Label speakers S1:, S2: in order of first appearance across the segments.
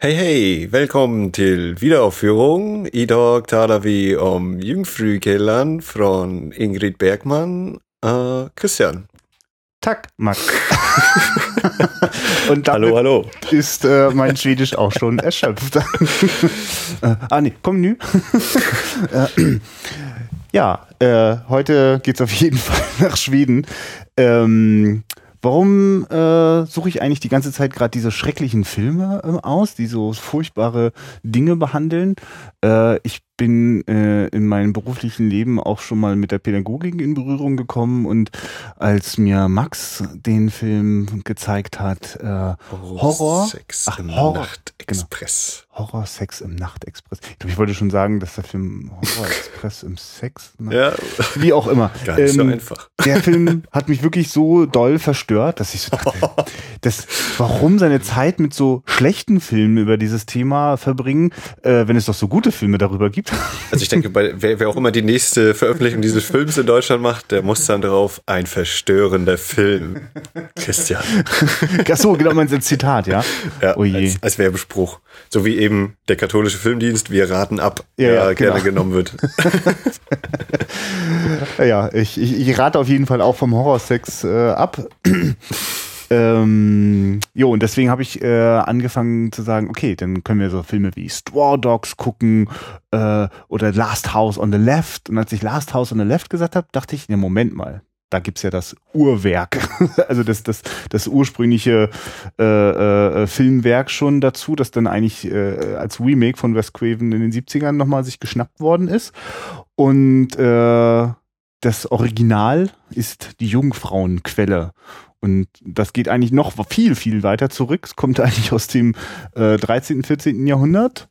S1: Hej hej! Välkommen till videoaufführung. Idag talar vi om Jungfrukällan från Ingrid Bergman. Uh, Christian.
S2: Tack, Max. Und damit
S1: Hallo, hallo.
S2: ist äh, mein Schwedisch auch schon erschöpft. äh, ah, nee, komm nü. äh, ja, äh, heute geht's auf jeden Fall nach Schweden. Ähm, warum äh, suche ich eigentlich die ganze Zeit gerade diese schrecklichen Filme äh, aus, die so furchtbare Dinge behandeln? Äh, ich bin äh, in meinem beruflichen Leben auch schon mal mit der Pädagogik in Berührung gekommen und als mir Max den Film gezeigt hat, äh, Horror,
S1: Sex
S2: Ach,
S1: im
S2: Horror,
S1: Nachtexpress.
S2: Horror Sex im Nachtexpress. Ich glaube, ich wollte schon sagen, dass der Film Horror Express im Sex,
S1: Ja,
S2: wie auch immer.
S1: gar nicht so
S2: Ähm,
S1: einfach.
S2: der Film hat mich wirklich so doll verstört, dass ich so dachte, das, warum seine Zeit mit so schlechten Filmen über dieses Thema verbringen, äh, wenn es doch so gute Filme darüber gibt.
S1: Also ich denke, bei, wer, wer auch immer die nächste Veröffentlichung dieses Films in Deutschland macht, der muss dann drauf ein verstörender Film. Christian.
S2: Ach so, genau, mein Zitat, ja.
S1: Ja,
S2: Oh je.
S1: als, als Werbespruch. So wie eben der katholische Filmdienst, wir raten ab,
S2: Ja, ja,
S1: gerne
S2: genau.
S1: genommen wird.
S2: Ja, ich, ich, ich rate auf jeden Fall auch vom Horrorsex äh, ab. Ähm, jo, und deswegen habe ich äh, angefangen zu sagen, okay, dann können wir so Filme wie Straw Dogs gucken äh, oder Last House on the Left. Und als ich Last House on the Left gesagt habe, dachte ich, ne, Moment mal. Da gibt's ja das Uhrwerk, also das, das, das ursprüngliche äh, äh, Filmwerk schon dazu, das dann eigentlich äh, als Remake von Wes Craven in den 70ern nochmal sich geschnappt worden ist. Und äh, das Original ist die Jungfrauenquelle. Und das geht eigentlich noch viel, viel weiter zurück. Es kommt eigentlich aus dem äh, 13., 14. Jahrhundert.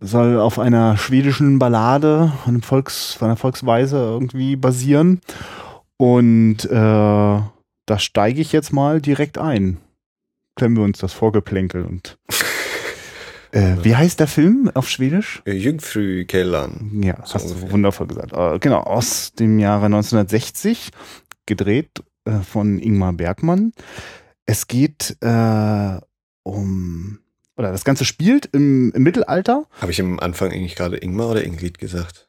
S2: Soll auf einer schwedischen Ballade, einem Volks, einer Volksweise irgendwie basieren. Und äh, da steige ich jetzt mal direkt ein. Klemmen wir uns das Vorgeplänkel und äh, wie heißt der Film auf Schwedisch?
S1: Jungfrukällan.
S2: Ja,
S1: So
S2: hast du
S1: ungefähr.
S2: wundervoll gesagt. Äh, genau, aus dem Jahre 1960, gedreht äh, von Ingmar Bergmann. Es geht äh, um, oder das Ganze spielt im, im Mittelalter.
S1: Habe ich am Anfang eigentlich gerade Ingmar oder Ingrid gesagt?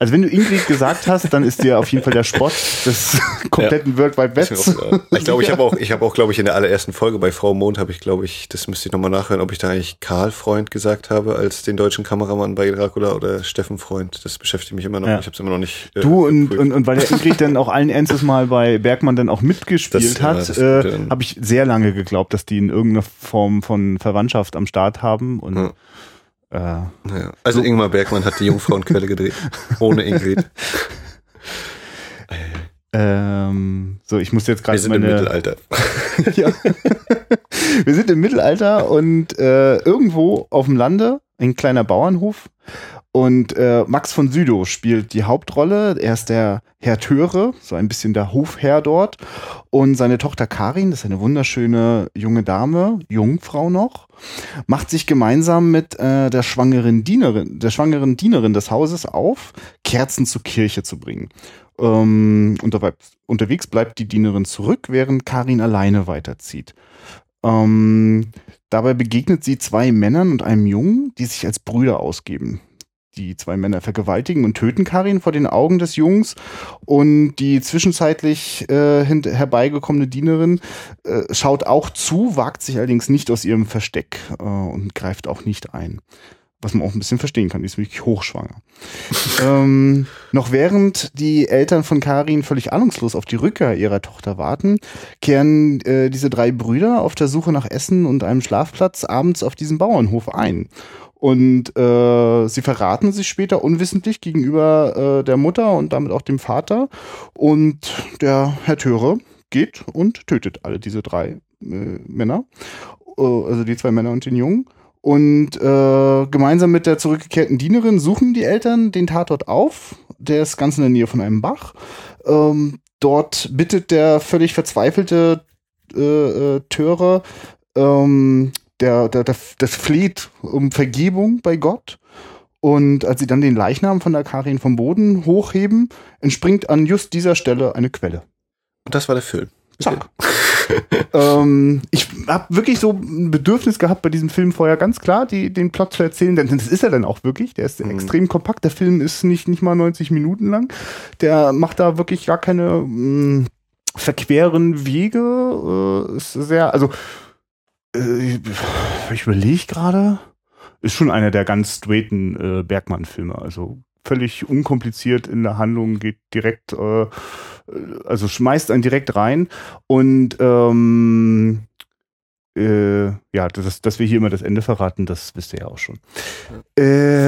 S2: Also wenn du Ingrid gesagt hast, dann ist dir auf jeden Fall der Spott des kompletten World Wide Webs.
S1: Ich glaube, ich habe auch, ich habe auch, glaube ich, in der allerersten Folge bei Frau Mond habe ich, glaube ich, das müsste ich nochmal nachhören, ob ich da eigentlich Karl Freund gesagt habe als den deutschen Kameramann bei Dracula oder Steffen Freund. Das beschäftigt mich immer noch.
S2: Ja.
S1: Ich habe es immer noch nicht. äh,
S2: Du und,
S1: geprüft.
S2: und, und weil der Ingrid dann auch allen Ernstes mal bei Bergmann dann auch mitgespielt
S1: Das, ja,
S2: hat,
S1: das
S2: äh, habe ich sehr lange geglaubt, dass die in irgendeiner Form von Verwandtschaft am Start haben. Und
S1: Ja.
S2: Äh,
S1: Ja. Also Ingmar Bergmann hat die Jungfrauenquelle gedreht. Ohne Ingrid.
S2: ähm, so, ich muss jetzt
S1: Wir
S2: gerade
S1: sind im
S2: meine.
S1: Mittelalter.
S2: ja. Wir sind im Mittelalter und äh, irgendwo auf dem Lande, ein kleiner Bauernhof. Und äh, Max von Südow spielt die Hauptrolle. Er ist der Herr Töre, so ein bisschen der Hofherr dort. Und seine Tochter Karin, das ist eine wunderschöne junge Dame, Jungfrau noch, macht sich gemeinsam mit äh, der schwangeren Dienerin, der schwangeren Dienerin des Hauses auf, Kerzen zur Kirche zu bringen. Ähm, unterwe- unterwegs bleibt die Dienerin zurück, während Karin alleine weiterzieht. Ähm, dabei begegnet sie zwei Männern und einem Jungen, die sich als Brüder ausgeben. Die zwei Männer vergewaltigen und töten Karin vor den Augen des Jungs und die zwischenzeitlich äh, herbeigekommene Dienerin äh, schaut auch zu, wagt sich allerdings nicht aus ihrem Versteck äh, und greift auch nicht ein. Was man auch ein bisschen verstehen kann, die ist wirklich hochschwanger. ähm, noch während die Eltern von Karin völlig ahnungslos auf die Rückkehr ihrer Tochter warten, kehren äh, diese drei Brüder auf der Suche nach Essen und einem Schlafplatz abends auf diesem Bauernhof ein. Und äh, sie verraten sich später unwissentlich gegenüber äh, der Mutter und damit auch dem Vater. Und der Herr Töre geht und tötet alle diese drei äh, Männer, äh, also die zwei Männer und den Jungen. Und äh, gemeinsam mit der zurückgekehrten Dienerin suchen die Eltern den Tatort auf. Der ist ganz in der Nähe von einem Bach. Ähm, dort bittet der völlig verzweifelte äh, äh, Töre, ähm, der, der, der, das flieht um Vergebung bei Gott. Und als sie dann den Leichnam von der Karin vom Boden hochheben, entspringt an just dieser Stelle eine Quelle.
S1: Und das war der Film.
S2: Zack. ähm, ich habe wirklich so ein Bedürfnis gehabt, bei diesem Film vorher ganz klar die, den Plot zu erzählen, denn das ist er dann auch wirklich. Der ist mhm. extrem kompakt. Der Film ist nicht, nicht mal 90 Minuten lang. Der macht da wirklich gar keine mh, mm, verqueren Wege. Äh, ist sehr, also äh, ich überlege gerade, ist schon einer der ganz straighten äh, Bergmann-Filme. Also völlig unkompliziert in der Handlung, geht direkt, äh, also schmeißt einen direkt rein und ähm, äh, ja, das, dass wir hier immer das Ende verraten, das wisst ihr ja auch schon.
S1: Für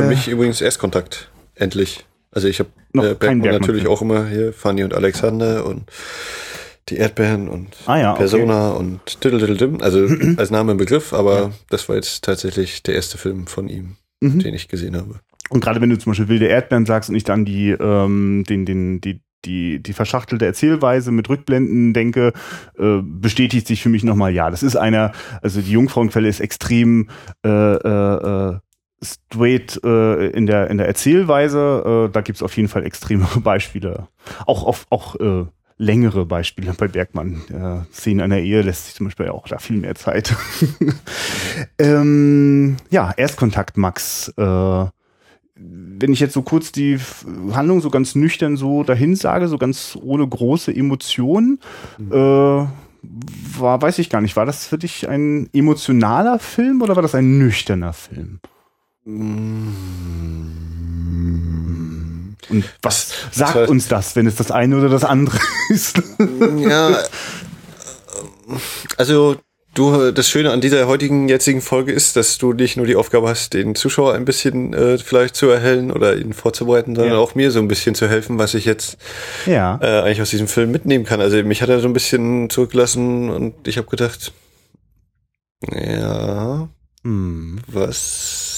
S1: äh, mich übrigens Erstkontakt, endlich. Also ich habe äh, Bergmann natürlich auch immer hier, Fanny und Alexander und die Erdbeeren und
S2: ah, ja,
S1: Persona okay. und Diddle Also als Name im Begriff, aber ja. das war jetzt tatsächlich der erste Film von ihm, mhm. den ich gesehen habe.
S2: Und gerade wenn du zum Beispiel wilde Erdbeeren sagst und ich dann die, ähm, den, den, die, die, die verschachtelte Erzählweise mit Rückblenden denke, äh, bestätigt sich für mich nochmal, ja, das ist einer, also die Jungfrauenquelle ist extrem äh, äh, äh straight äh, in, der, in der Erzählweise. Äh, da gibt es auf jeden Fall extreme Beispiele. Auch, auf, auch äh, längere Beispiele bei Bergmann. Der Szenen einer Ehe lässt sich zum Beispiel auch da viel mehr Zeit. ähm, ja, Erstkontakt, Max. Äh, wenn ich jetzt so kurz die Handlung so ganz nüchtern so dahin sage, so ganz ohne große Emotionen, mhm. äh, war, weiß ich gar nicht, war das für dich ein emotionaler Film oder war das ein nüchterner Film? Mhm. Und was sagt das heißt, uns das, wenn es das eine oder das andere ist?
S1: Ja, also du, das Schöne an dieser heutigen jetzigen Folge ist, dass du nicht nur die Aufgabe hast, den Zuschauer ein bisschen äh, vielleicht zu erhellen oder ihn vorzubereiten, sondern ja. auch mir so ein bisschen zu helfen, was ich jetzt ja. äh, eigentlich aus diesem Film mitnehmen kann. Also mich hat er so ein bisschen zurückgelassen und ich habe gedacht, ja, hm. was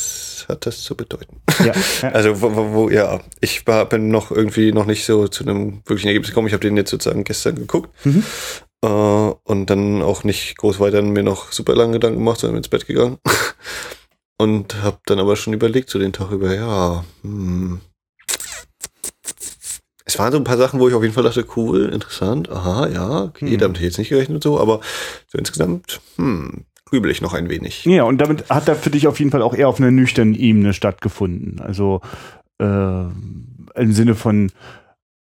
S1: hat das zu bedeuten? Ja. also wo, wo, wo, ja, ich war, bin noch irgendwie noch nicht so zu einem wirklichen Ergebnis gekommen. Ich habe den jetzt sozusagen gestern geguckt. Mhm. Äh, und dann auch nicht groß weiter mir noch super lange Gedanken gemacht, sondern ins Bett gegangen. und habe dann aber schon überlegt, so den Tag über, ja, hm. Es waren so ein paar Sachen, wo ich auf jeden Fall dachte, cool, interessant, aha, ja, okay, hm. damit hätte ich jetzt nicht gerechnet und so, aber so insgesamt, hm, grübel ich noch ein wenig.
S2: Ja, und damit hat er für dich auf jeden Fall auch eher auf einer nüchternen Ebene stattgefunden. Also äh, im Sinne von,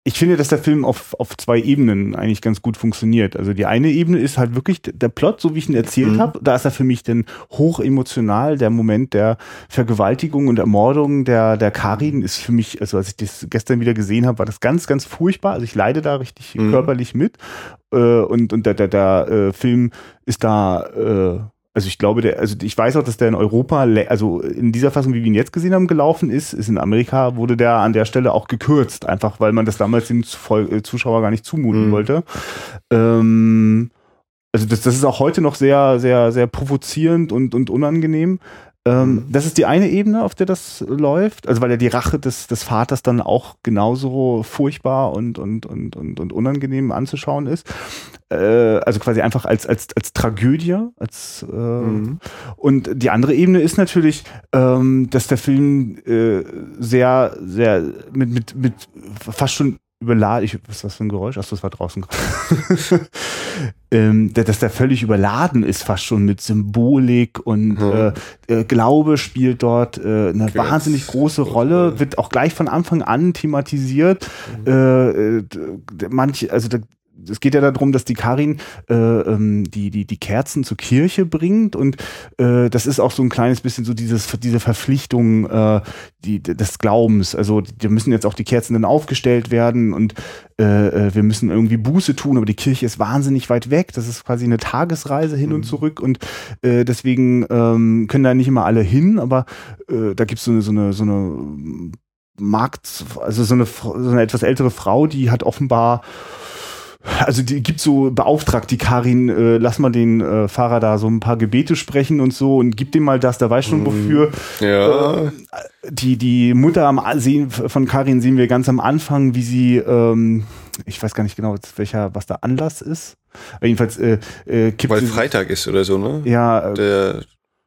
S2: ich finde, dass der Film auf, auf zwei Ebenen eigentlich ganz gut funktioniert. Also die eine Ebene ist halt wirklich der Plot, so wie ich ihn erzählt mhm. habe. Da ist er für mich denn hoch emotional. Der Moment der Vergewaltigung und Ermordung der, der Karin ist für mich, also als ich das gestern wieder gesehen habe, war das ganz, ganz furchtbar. Also ich leide da richtig mhm. körperlich mit. Äh, und, und der, der, der äh, Film ist da äh, also ich glaube, der, also ich weiß auch, dass der in Europa, also in dieser Fassung, wie wir ihn jetzt gesehen haben, gelaufen ist, ist in Amerika, wurde der an der Stelle auch gekürzt, einfach weil man das damals den äh, Zuschauer gar nicht zumuten mhm. wollte. Ähm, also das, das ist auch heute noch sehr, sehr, sehr provozierend und, und unangenehm. Ähm, mhm. Das ist die eine Ebene, auf der das läuft. Also weil ja die Rache des, des Vaters dann auch genauso furchtbar und, und, und, und, und unangenehm anzuschauen ist. Äh, also quasi einfach als, als, als Tragödie. Als, äh, mhm. Und die andere Ebene ist natürlich, ähm, dass der Film äh, sehr, sehr mit, mit, mit fast schon überladen, ich, was ist das für ein Geräusch? Achso, das war draußen. ähm, dass der völlig überladen ist, fast schon mit Symbolik und hm. äh, Glaube spielt dort äh, eine okay. wahnsinnig große Rolle, wird auch gleich von Anfang an thematisiert. Mhm. Äh, manche, also da, es geht ja darum, dass die Karin äh, ähm, die, die, die Kerzen zur Kirche bringt und äh, das ist auch so ein kleines bisschen so dieses, diese Verpflichtung äh, die, des Glaubens. Also da müssen jetzt auch die Kerzen dann aufgestellt werden und äh, äh, wir müssen irgendwie Buße tun, aber die Kirche ist wahnsinnig weit weg. Das ist quasi eine Tagesreise hin mhm. und zurück und äh, deswegen ähm, können da nicht immer alle hin, aber äh, da gibt so es so eine, so eine Markt, also so eine, so eine etwas ältere Frau, die hat offenbar also die gibt so beauftragt die Karin, äh, lass mal den äh, Fahrer da so ein paar Gebete sprechen und so und gib dem mal das, der weiß schon wofür.
S1: Ja.
S2: Äh, die, die Mutter am sehen, von Karin sehen wir ganz am Anfang, wie sie, ähm, ich weiß gar nicht genau, welcher, was der Anlass ist. Jedenfalls äh, äh,
S1: kippt Weil Freitag ist oder so, ne?
S2: Ja.
S1: Äh, der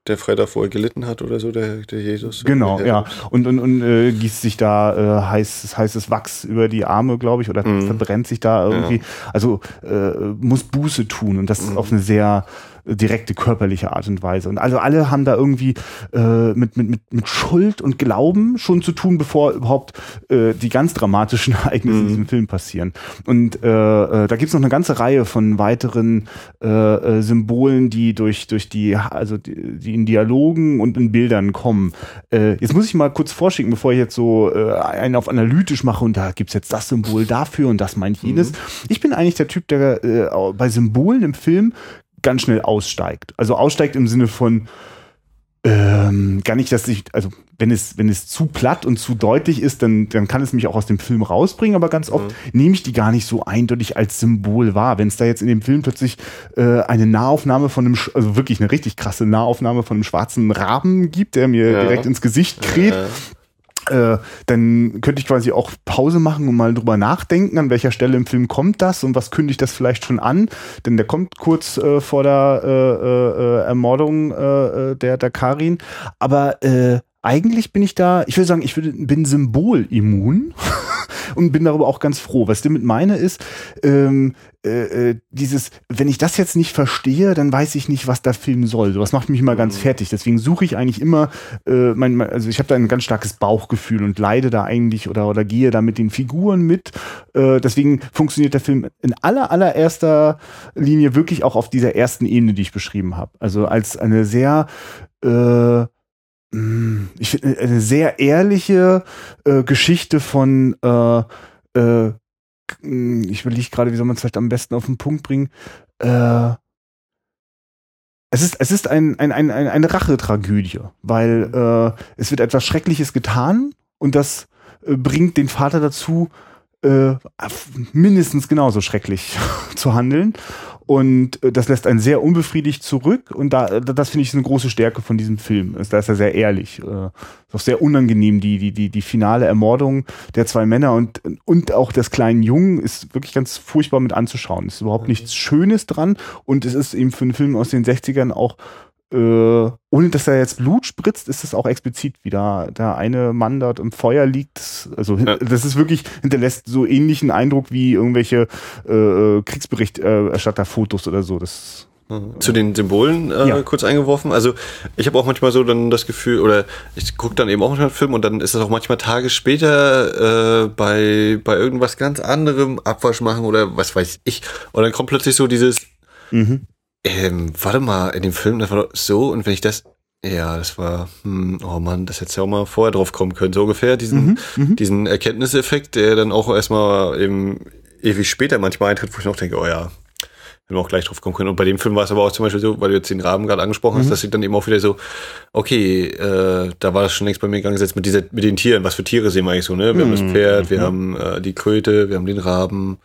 S1: der Freitag vorher gelitten hat oder so, der, der Jesus.
S2: Genau, ja. Und, und, und äh, gießt sich da äh, heiß, heißes Wachs über die Arme, glaube ich, oder mhm. verbrennt sich da irgendwie. Ja. Also äh, muss Buße tun und das mhm. auf eine sehr direkte körperliche Art und Weise. Und also alle haben da irgendwie äh, mit, mit, mit, mit Schuld und Glauben schon zu tun, bevor überhaupt äh, die ganz dramatischen Ereignisse mhm. in diesem Film passieren. Und äh, äh, da gibt's noch eine ganze Reihe von weiteren äh, äh, Symbolen, die durch, durch die, also die, die in Dialogen und in Bildern kommen. Äh, jetzt muss ich mal kurz vorschicken, bevor ich jetzt so äh, einen auf analytisch mache und da gibt's jetzt das Symbol dafür und das meint jenes. Mhm. Ich bin eigentlich der Typ, der äh, bei Symbolen im Film ganz schnell aussteigt. Also aussteigt im Sinne von ähm, gar nicht, dass ich, also wenn es, wenn es zu platt und zu deutlich ist, dann, dann kann es mich auch aus dem Film rausbringen, aber ganz oft mhm. nehme ich die gar nicht so eindeutig als Symbol wahr. Wenn es da jetzt in dem Film plötzlich äh, eine Nahaufnahme von einem, also wirklich eine richtig krasse Nahaufnahme von einem schwarzen Raben gibt, der mir ja. direkt ins Gesicht kräht, ja äh, dann könnte ich quasi auch Pause machen und mal drüber nachdenken, an welcher Stelle im Film kommt das und was kündigt das vielleicht schon an. Denn der kommt kurz äh, vor der äh, äh Ermordung äh, äh, der, der Karin. Aber eigentlich bin ich da, ich würde sagen, ich bin symbolimmun und bin darüber auch ganz froh. Was ich damit meine ist, ähm, äh, äh, dieses, wenn ich das jetzt nicht verstehe, dann weiß ich nicht, was der Film soll. Sowas macht mich immer ganz mhm. fertig. Deswegen suche ich eigentlich immer, äh, mein, also ich habe da ein ganz starkes Bauchgefühl und leide da eigentlich oder, oder gehe da mit den Figuren mit. Äh, deswegen funktioniert der Film in aller, allererster Linie wirklich auch auf dieser ersten Ebene, die ich beschrieben habe. Also als eine sehr äh, mm, ich finde eine sehr ehrliche äh, Geschichte von äh, äh, ich überlege gerade, wie soll man es vielleicht am besten auf den Punkt bringen. Äh, es ist, es ist ein, ein, ein, eine Rachetragödie, weil äh, es wird etwas Schreckliches getan und das äh, bringt den Vater dazu, äh, mindestens genauso schrecklich zu handeln. Und äh, das lässt einen sehr unbefriedigt zurück. Und da, das finde ich eine große Stärke von diesem Film. Da ist er sehr ehrlich. Äh, ist auch sehr unangenehm. Die, die, die, die finale Ermordung der zwei Männer und, und auch des kleinen Jungen ist wirklich ganz furchtbar mit anzuschauen. Es ist überhaupt mhm. nichts Schönes dran. Und es ist eben für einen Film aus den 60ern auch äh, ohne dass er jetzt Blut spritzt, ist es auch explizit, wie da der eine Mann dort im Feuer liegt. Also ja. das ist wirklich, hinterlässt so ähnlichen Eindruck wie irgendwelche äh, äh Kriegsberichterstatterfotos oder so. Das
S1: mhm. zu den Symbolen äh, ja. kurz eingeworfen. Also ich habe auch manchmal so dann das Gefühl, oder ich gucke dann eben auch manchmal einen Film und dann ist das auch manchmal Tage später äh, bei, bei irgendwas ganz anderem Abwasch machen oder was weiß ich. Und dann kommt plötzlich so dieses, mhm. Ähm, warte mal, in dem Film, das war doch so, und wenn ich das, ja, das war, hm, oh Mann, das hätte ja auch mal vorher drauf kommen können, so ungefähr, diesen, mhm, mhm, diesen Erkenntniseffekt, der dann auch erstmal eben ewig später manchmal eintritt, wo ich noch denke, oh ja, hätten wir auch gleich drauf kommen können. Und bei dem Film war es aber auch zum Beispiel so, weil du jetzt den Rahmen gerade angesprochen hast, mhm. dass ich dann eben auch wieder so, okay, äh, da war das schon längst bei mir gegangen, mit dieser, mit den Tieren, was für Tiere sehen wir eigentlich so, ne? Wir haben das mhm, Pferd, wir mhm. haben äh, die Kröte, wir haben den Raben,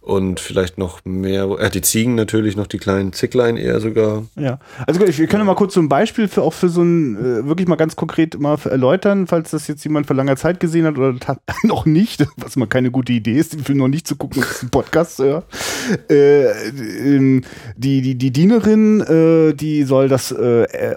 S1: und vielleicht noch mehr, äh, die Ziegen natürlich, noch die kleinen Zicklein eher sogar.
S2: Ja, also gut, wir können mal kurz so ein Beispiel für auch für so ein, äh, wirklich mal ganz konkret mal erläutern, falls das jetzt jemand vor langer Zeit gesehen hat oder noch nicht, was mal keine gute Idee ist, den Film noch nicht zu gucken und einen Podcast zu hören. Äh, ähm, die, die, die Dienerin, äh, die soll das äh, äh,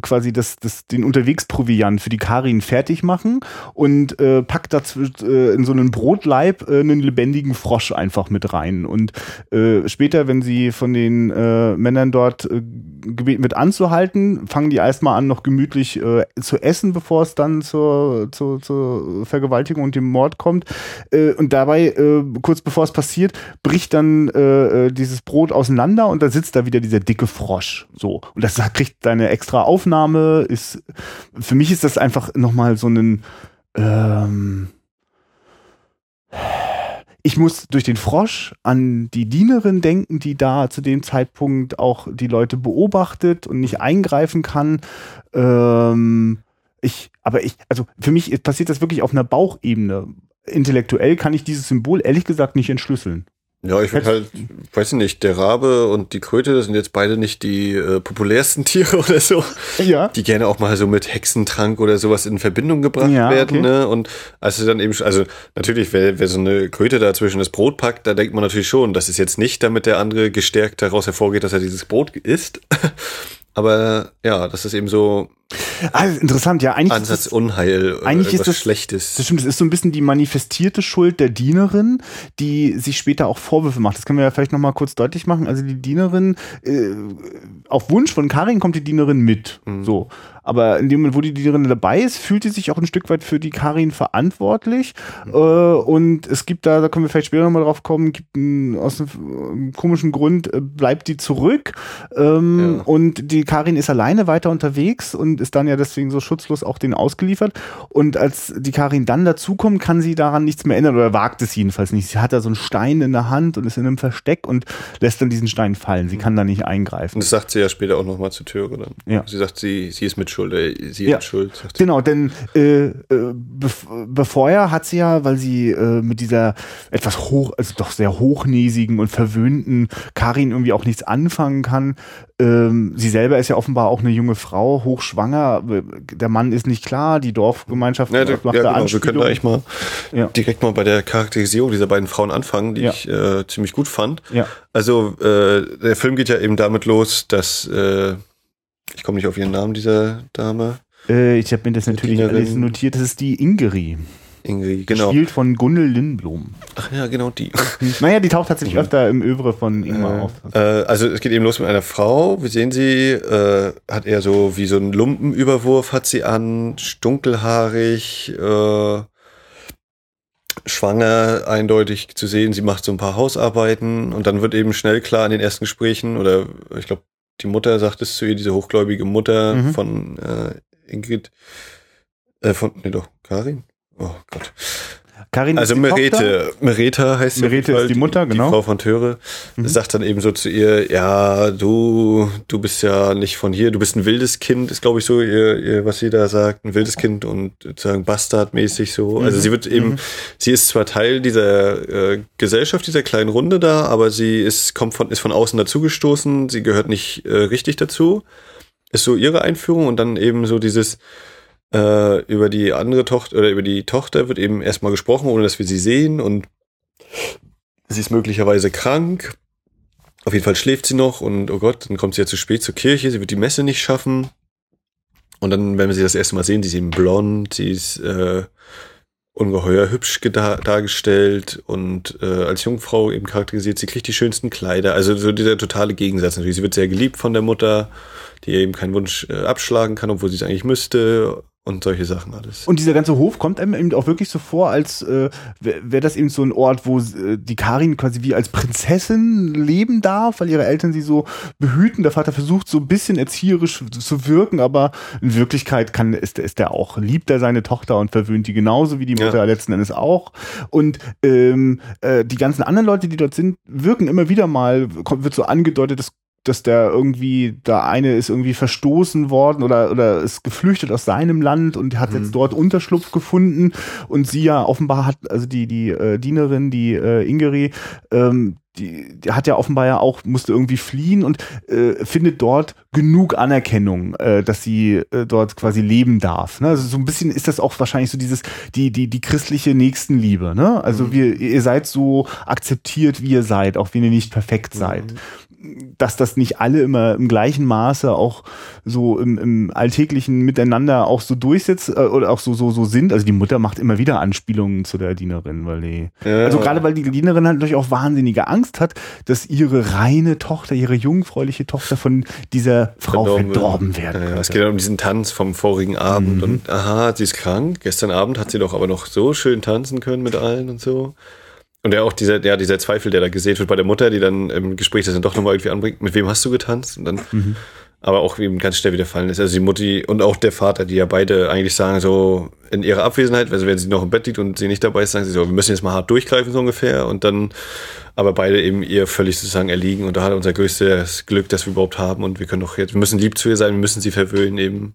S2: quasi das, das, den Unterwegsproviant für die Karin fertig machen und äh, packt dazwischen äh, in so einen Brotleib äh, einen lebendigen Frosch einfach mit rein. Und äh, später, wenn sie von den äh, Männern dort äh, gebeten wird anzuhalten, fangen die erstmal an, noch gemütlich äh, zu essen, bevor es dann zur, zur, zur Vergewaltigung und dem Mord kommt. Äh, und dabei, äh, kurz bevor es passiert, bricht dann äh, äh, dieses Brot auseinander und da sitzt da wieder dieser dicke Frosch. So. Und das kriegt eine extra Aufnahme. Ist, für mich ist das einfach nochmal so ein ähm, ich muss durch den Frosch an die Dienerin denken, die da zu dem Zeitpunkt auch die Leute beobachtet und nicht eingreifen kann. Ähm, ich, aber ich, also für mich passiert das wirklich auf einer Bauchebene. Intellektuell kann ich dieses Symbol ehrlich gesagt nicht entschlüsseln.
S1: Ja, ich finde halt, weiß ich nicht, der Rabe und die Kröte das sind jetzt beide nicht die äh, populärsten Tiere oder so. Ja. Die gerne auch mal so mit Hexentrank oder sowas in Verbindung gebracht ja, werden. Okay. Ne? Und als dann eben, also natürlich, wer, wer so eine Kröte da zwischen das Brot packt, da denkt man natürlich schon, das ist jetzt nicht, damit der andere gestärkt daraus hervorgeht, dass er dieses Brot isst. Aber ja, das ist eben so
S2: Ah, interessant, ja. Eigentlich
S1: Ansatz ist das, Unheil,
S2: eigentlich ist das Schlechtes. Das stimmt, das ist so ein bisschen die manifestierte Schuld der Dienerin, die sich später auch Vorwürfe macht. Das können wir ja vielleicht nochmal kurz deutlich machen. Also die Dienerin, äh, auf Wunsch von Karin kommt die Dienerin mit. Mhm. So. Aber in dem Moment, wo die Dienerin dabei ist, fühlt sie sich auch ein Stück weit für die Karin verantwortlich. Mhm. Äh, und es gibt da, da können wir vielleicht später nochmal drauf kommen, gibt einen, aus einem komischen Grund, äh, bleibt die zurück. Ähm, ja. Und die Karin ist alleine weiter unterwegs und ist dann ja deswegen so schutzlos auch den ausgeliefert. Und als die Karin dann dazukommt, kann sie daran nichts mehr ändern oder wagt es jedenfalls nicht. Sie hat da so einen Stein in der Hand und ist in einem Versteck und lässt dann diesen Stein fallen. Sie mhm. kann da nicht eingreifen.
S1: Und das sagt sie ja später auch nochmal zu Türe dann. Ja. Sie sagt, sie, sie ist mit Schuld, äh, sie
S2: ja.
S1: schuld.
S2: Genau, denn äh, äh, bevorher hat sie ja, weil sie äh, mit dieser etwas hoch, also doch sehr hochnäsigen und verwöhnten Karin irgendwie auch nichts anfangen kann. Ähm, sie selber ist ja offenbar auch eine junge Frau, hochschwanger. Der Mann ist nicht klar, die Dorfgemeinschaft
S1: ja, macht ja, genau. Wir können eigentlich mal ja. direkt mal bei der Charakterisierung dieser beiden Frauen anfangen, die ja. ich äh, ziemlich gut fand. Ja. Also äh, der Film geht ja eben damit los, dass äh, ich komme nicht auf ihren Namen dieser Dame.
S2: Äh, ich habe mir das natürlich Dienerin. alles notiert. Das ist die Ingeri.
S1: Ingeri, genau.
S2: Gespielt von Gunnel Lindblom.
S1: Ach ja, genau die.
S2: naja, die taucht tatsächlich mhm. öfter im Övre von Ingmar
S1: äh,
S2: auf.
S1: Äh, also es geht eben los mit einer Frau. Wir sehen sie, äh, hat eher so wie so einen Lumpenüberwurf hat sie an, dunkelhaarig, äh, schwanger eindeutig zu sehen. Sie macht so ein paar Hausarbeiten und dann wird eben schnell klar in den ersten Gesprächen oder ich glaube die Mutter sagt es zu ihr, diese hochgläubige Mutter mhm. von äh, Ingrid, äh, von, nee doch, Karin? Oh Gott.
S2: Karin
S1: also Merete, Mereta heißt
S2: sie. Merete ist die Mutter, genau.
S1: Die Frau von Töre. Mhm. Sagt dann eben so zu ihr, ja, du, du bist ja nicht von hier, du bist ein wildes Kind, ist glaube ich so ihr, ihr, was sie da sagt, ein wildes Kind und sozusagen Bastardmäßig so. Mhm. Also sie wird eben, mhm. sie ist zwar Teil dieser äh, Gesellschaft, dieser kleinen Runde da, aber sie ist, kommt von, ist von außen dazugestoßen, sie gehört nicht äh, richtig dazu. Ist so ihre Einführung und dann eben so dieses, äh, über die andere Tochter oder über die Tochter wird eben erstmal gesprochen, ohne dass wir sie sehen und sie ist möglicherweise krank. Auf jeden Fall schläft sie noch und oh Gott, dann kommt sie ja zu spät zur Kirche, sie wird die Messe nicht schaffen. Und dann, wenn wir sie das erste Mal sehen, sie ist eben blond, sie ist äh, ungeheuer hübsch dargestellt und äh, als Jungfrau eben charakterisiert. Sie kriegt die schönsten Kleider. Also so dieser totale Gegensatz natürlich. Sie wird sehr geliebt von der Mutter, die eben keinen Wunsch äh, abschlagen kann, obwohl sie es eigentlich müsste und solche Sachen alles.
S2: Und dieser ganze Hof kommt einem eben auch wirklich so vor, als äh, wäre wär das eben so ein Ort, wo äh, die Karin quasi wie als Prinzessin leben darf, weil ihre Eltern sie so behüten. Der Vater versucht so ein bisschen erzieherisch zu wirken, aber in Wirklichkeit kann, ist, ist er auch, liebt er seine Tochter und verwöhnt die genauso wie die Mutter ja. letzten Endes auch. Und ähm, äh, die ganzen anderen Leute, die dort sind, wirken immer wieder mal, kommt, wird so angedeutet, dass dass der irgendwie, da eine ist irgendwie verstoßen worden oder, oder ist geflüchtet aus seinem Land und hat mhm. jetzt dort Unterschlupf gefunden und sie ja offenbar hat, also die, die äh, Dienerin, die äh, Ingeri, ähm, die, die hat ja offenbar ja auch, musste irgendwie fliehen und äh, findet dort genug Anerkennung, äh, dass sie äh, dort quasi leben darf. Ne? Also so ein bisschen ist das auch wahrscheinlich so dieses, die, die, die christliche Nächstenliebe. Ne? Also mhm. wir, ihr seid so akzeptiert, wie ihr seid, auch wenn ihr nicht perfekt seid. Mhm dass das nicht alle immer im gleichen Maße auch so im, im alltäglichen Miteinander auch so durchsetzt äh, oder auch so, so, so sind. Also die Mutter macht immer wieder Anspielungen zu der Dienerin, weil die, ja. also gerade weil die Dienerin halt natürlich auch wahnsinnige Angst hat, dass ihre reine Tochter, ihre jungfräuliche Tochter von dieser Frau verdorben, verdorben werden.
S1: Ja. Es geht um diesen Tanz vom vorigen Abend mhm. und aha, sie ist krank. Gestern Abend hat sie doch aber noch so schön tanzen können mit allen und so. Und ja auch dieser, ja, dieser Zweifel, der da gesehen wird bei der Mutter, die dann im Gespräch das dann doch nochmal irgendwie anbringt, mit wem hast du getanzt? Und dann, mhm. aber auch eben ganz schnell wieder fallen ist. Also die Mutti und auch der Vater, die ja beide eigentlich sagen, so in ihrer Abwesenheit, also wenn sie noch im Bett liegt und sie nicht dabei ist, sagen sie so, wir müssen jetzt mal hart durchgreifen, so ungefähr. Und dann, aber beide eben ihr völlig sozusagen erliegen. Und da hat unser größtes Glück, das wir überhaupt haben. Und wir können doch jetzt, wir müssen lieb zu ihr sein, wir müssen sie verwöhnen eben.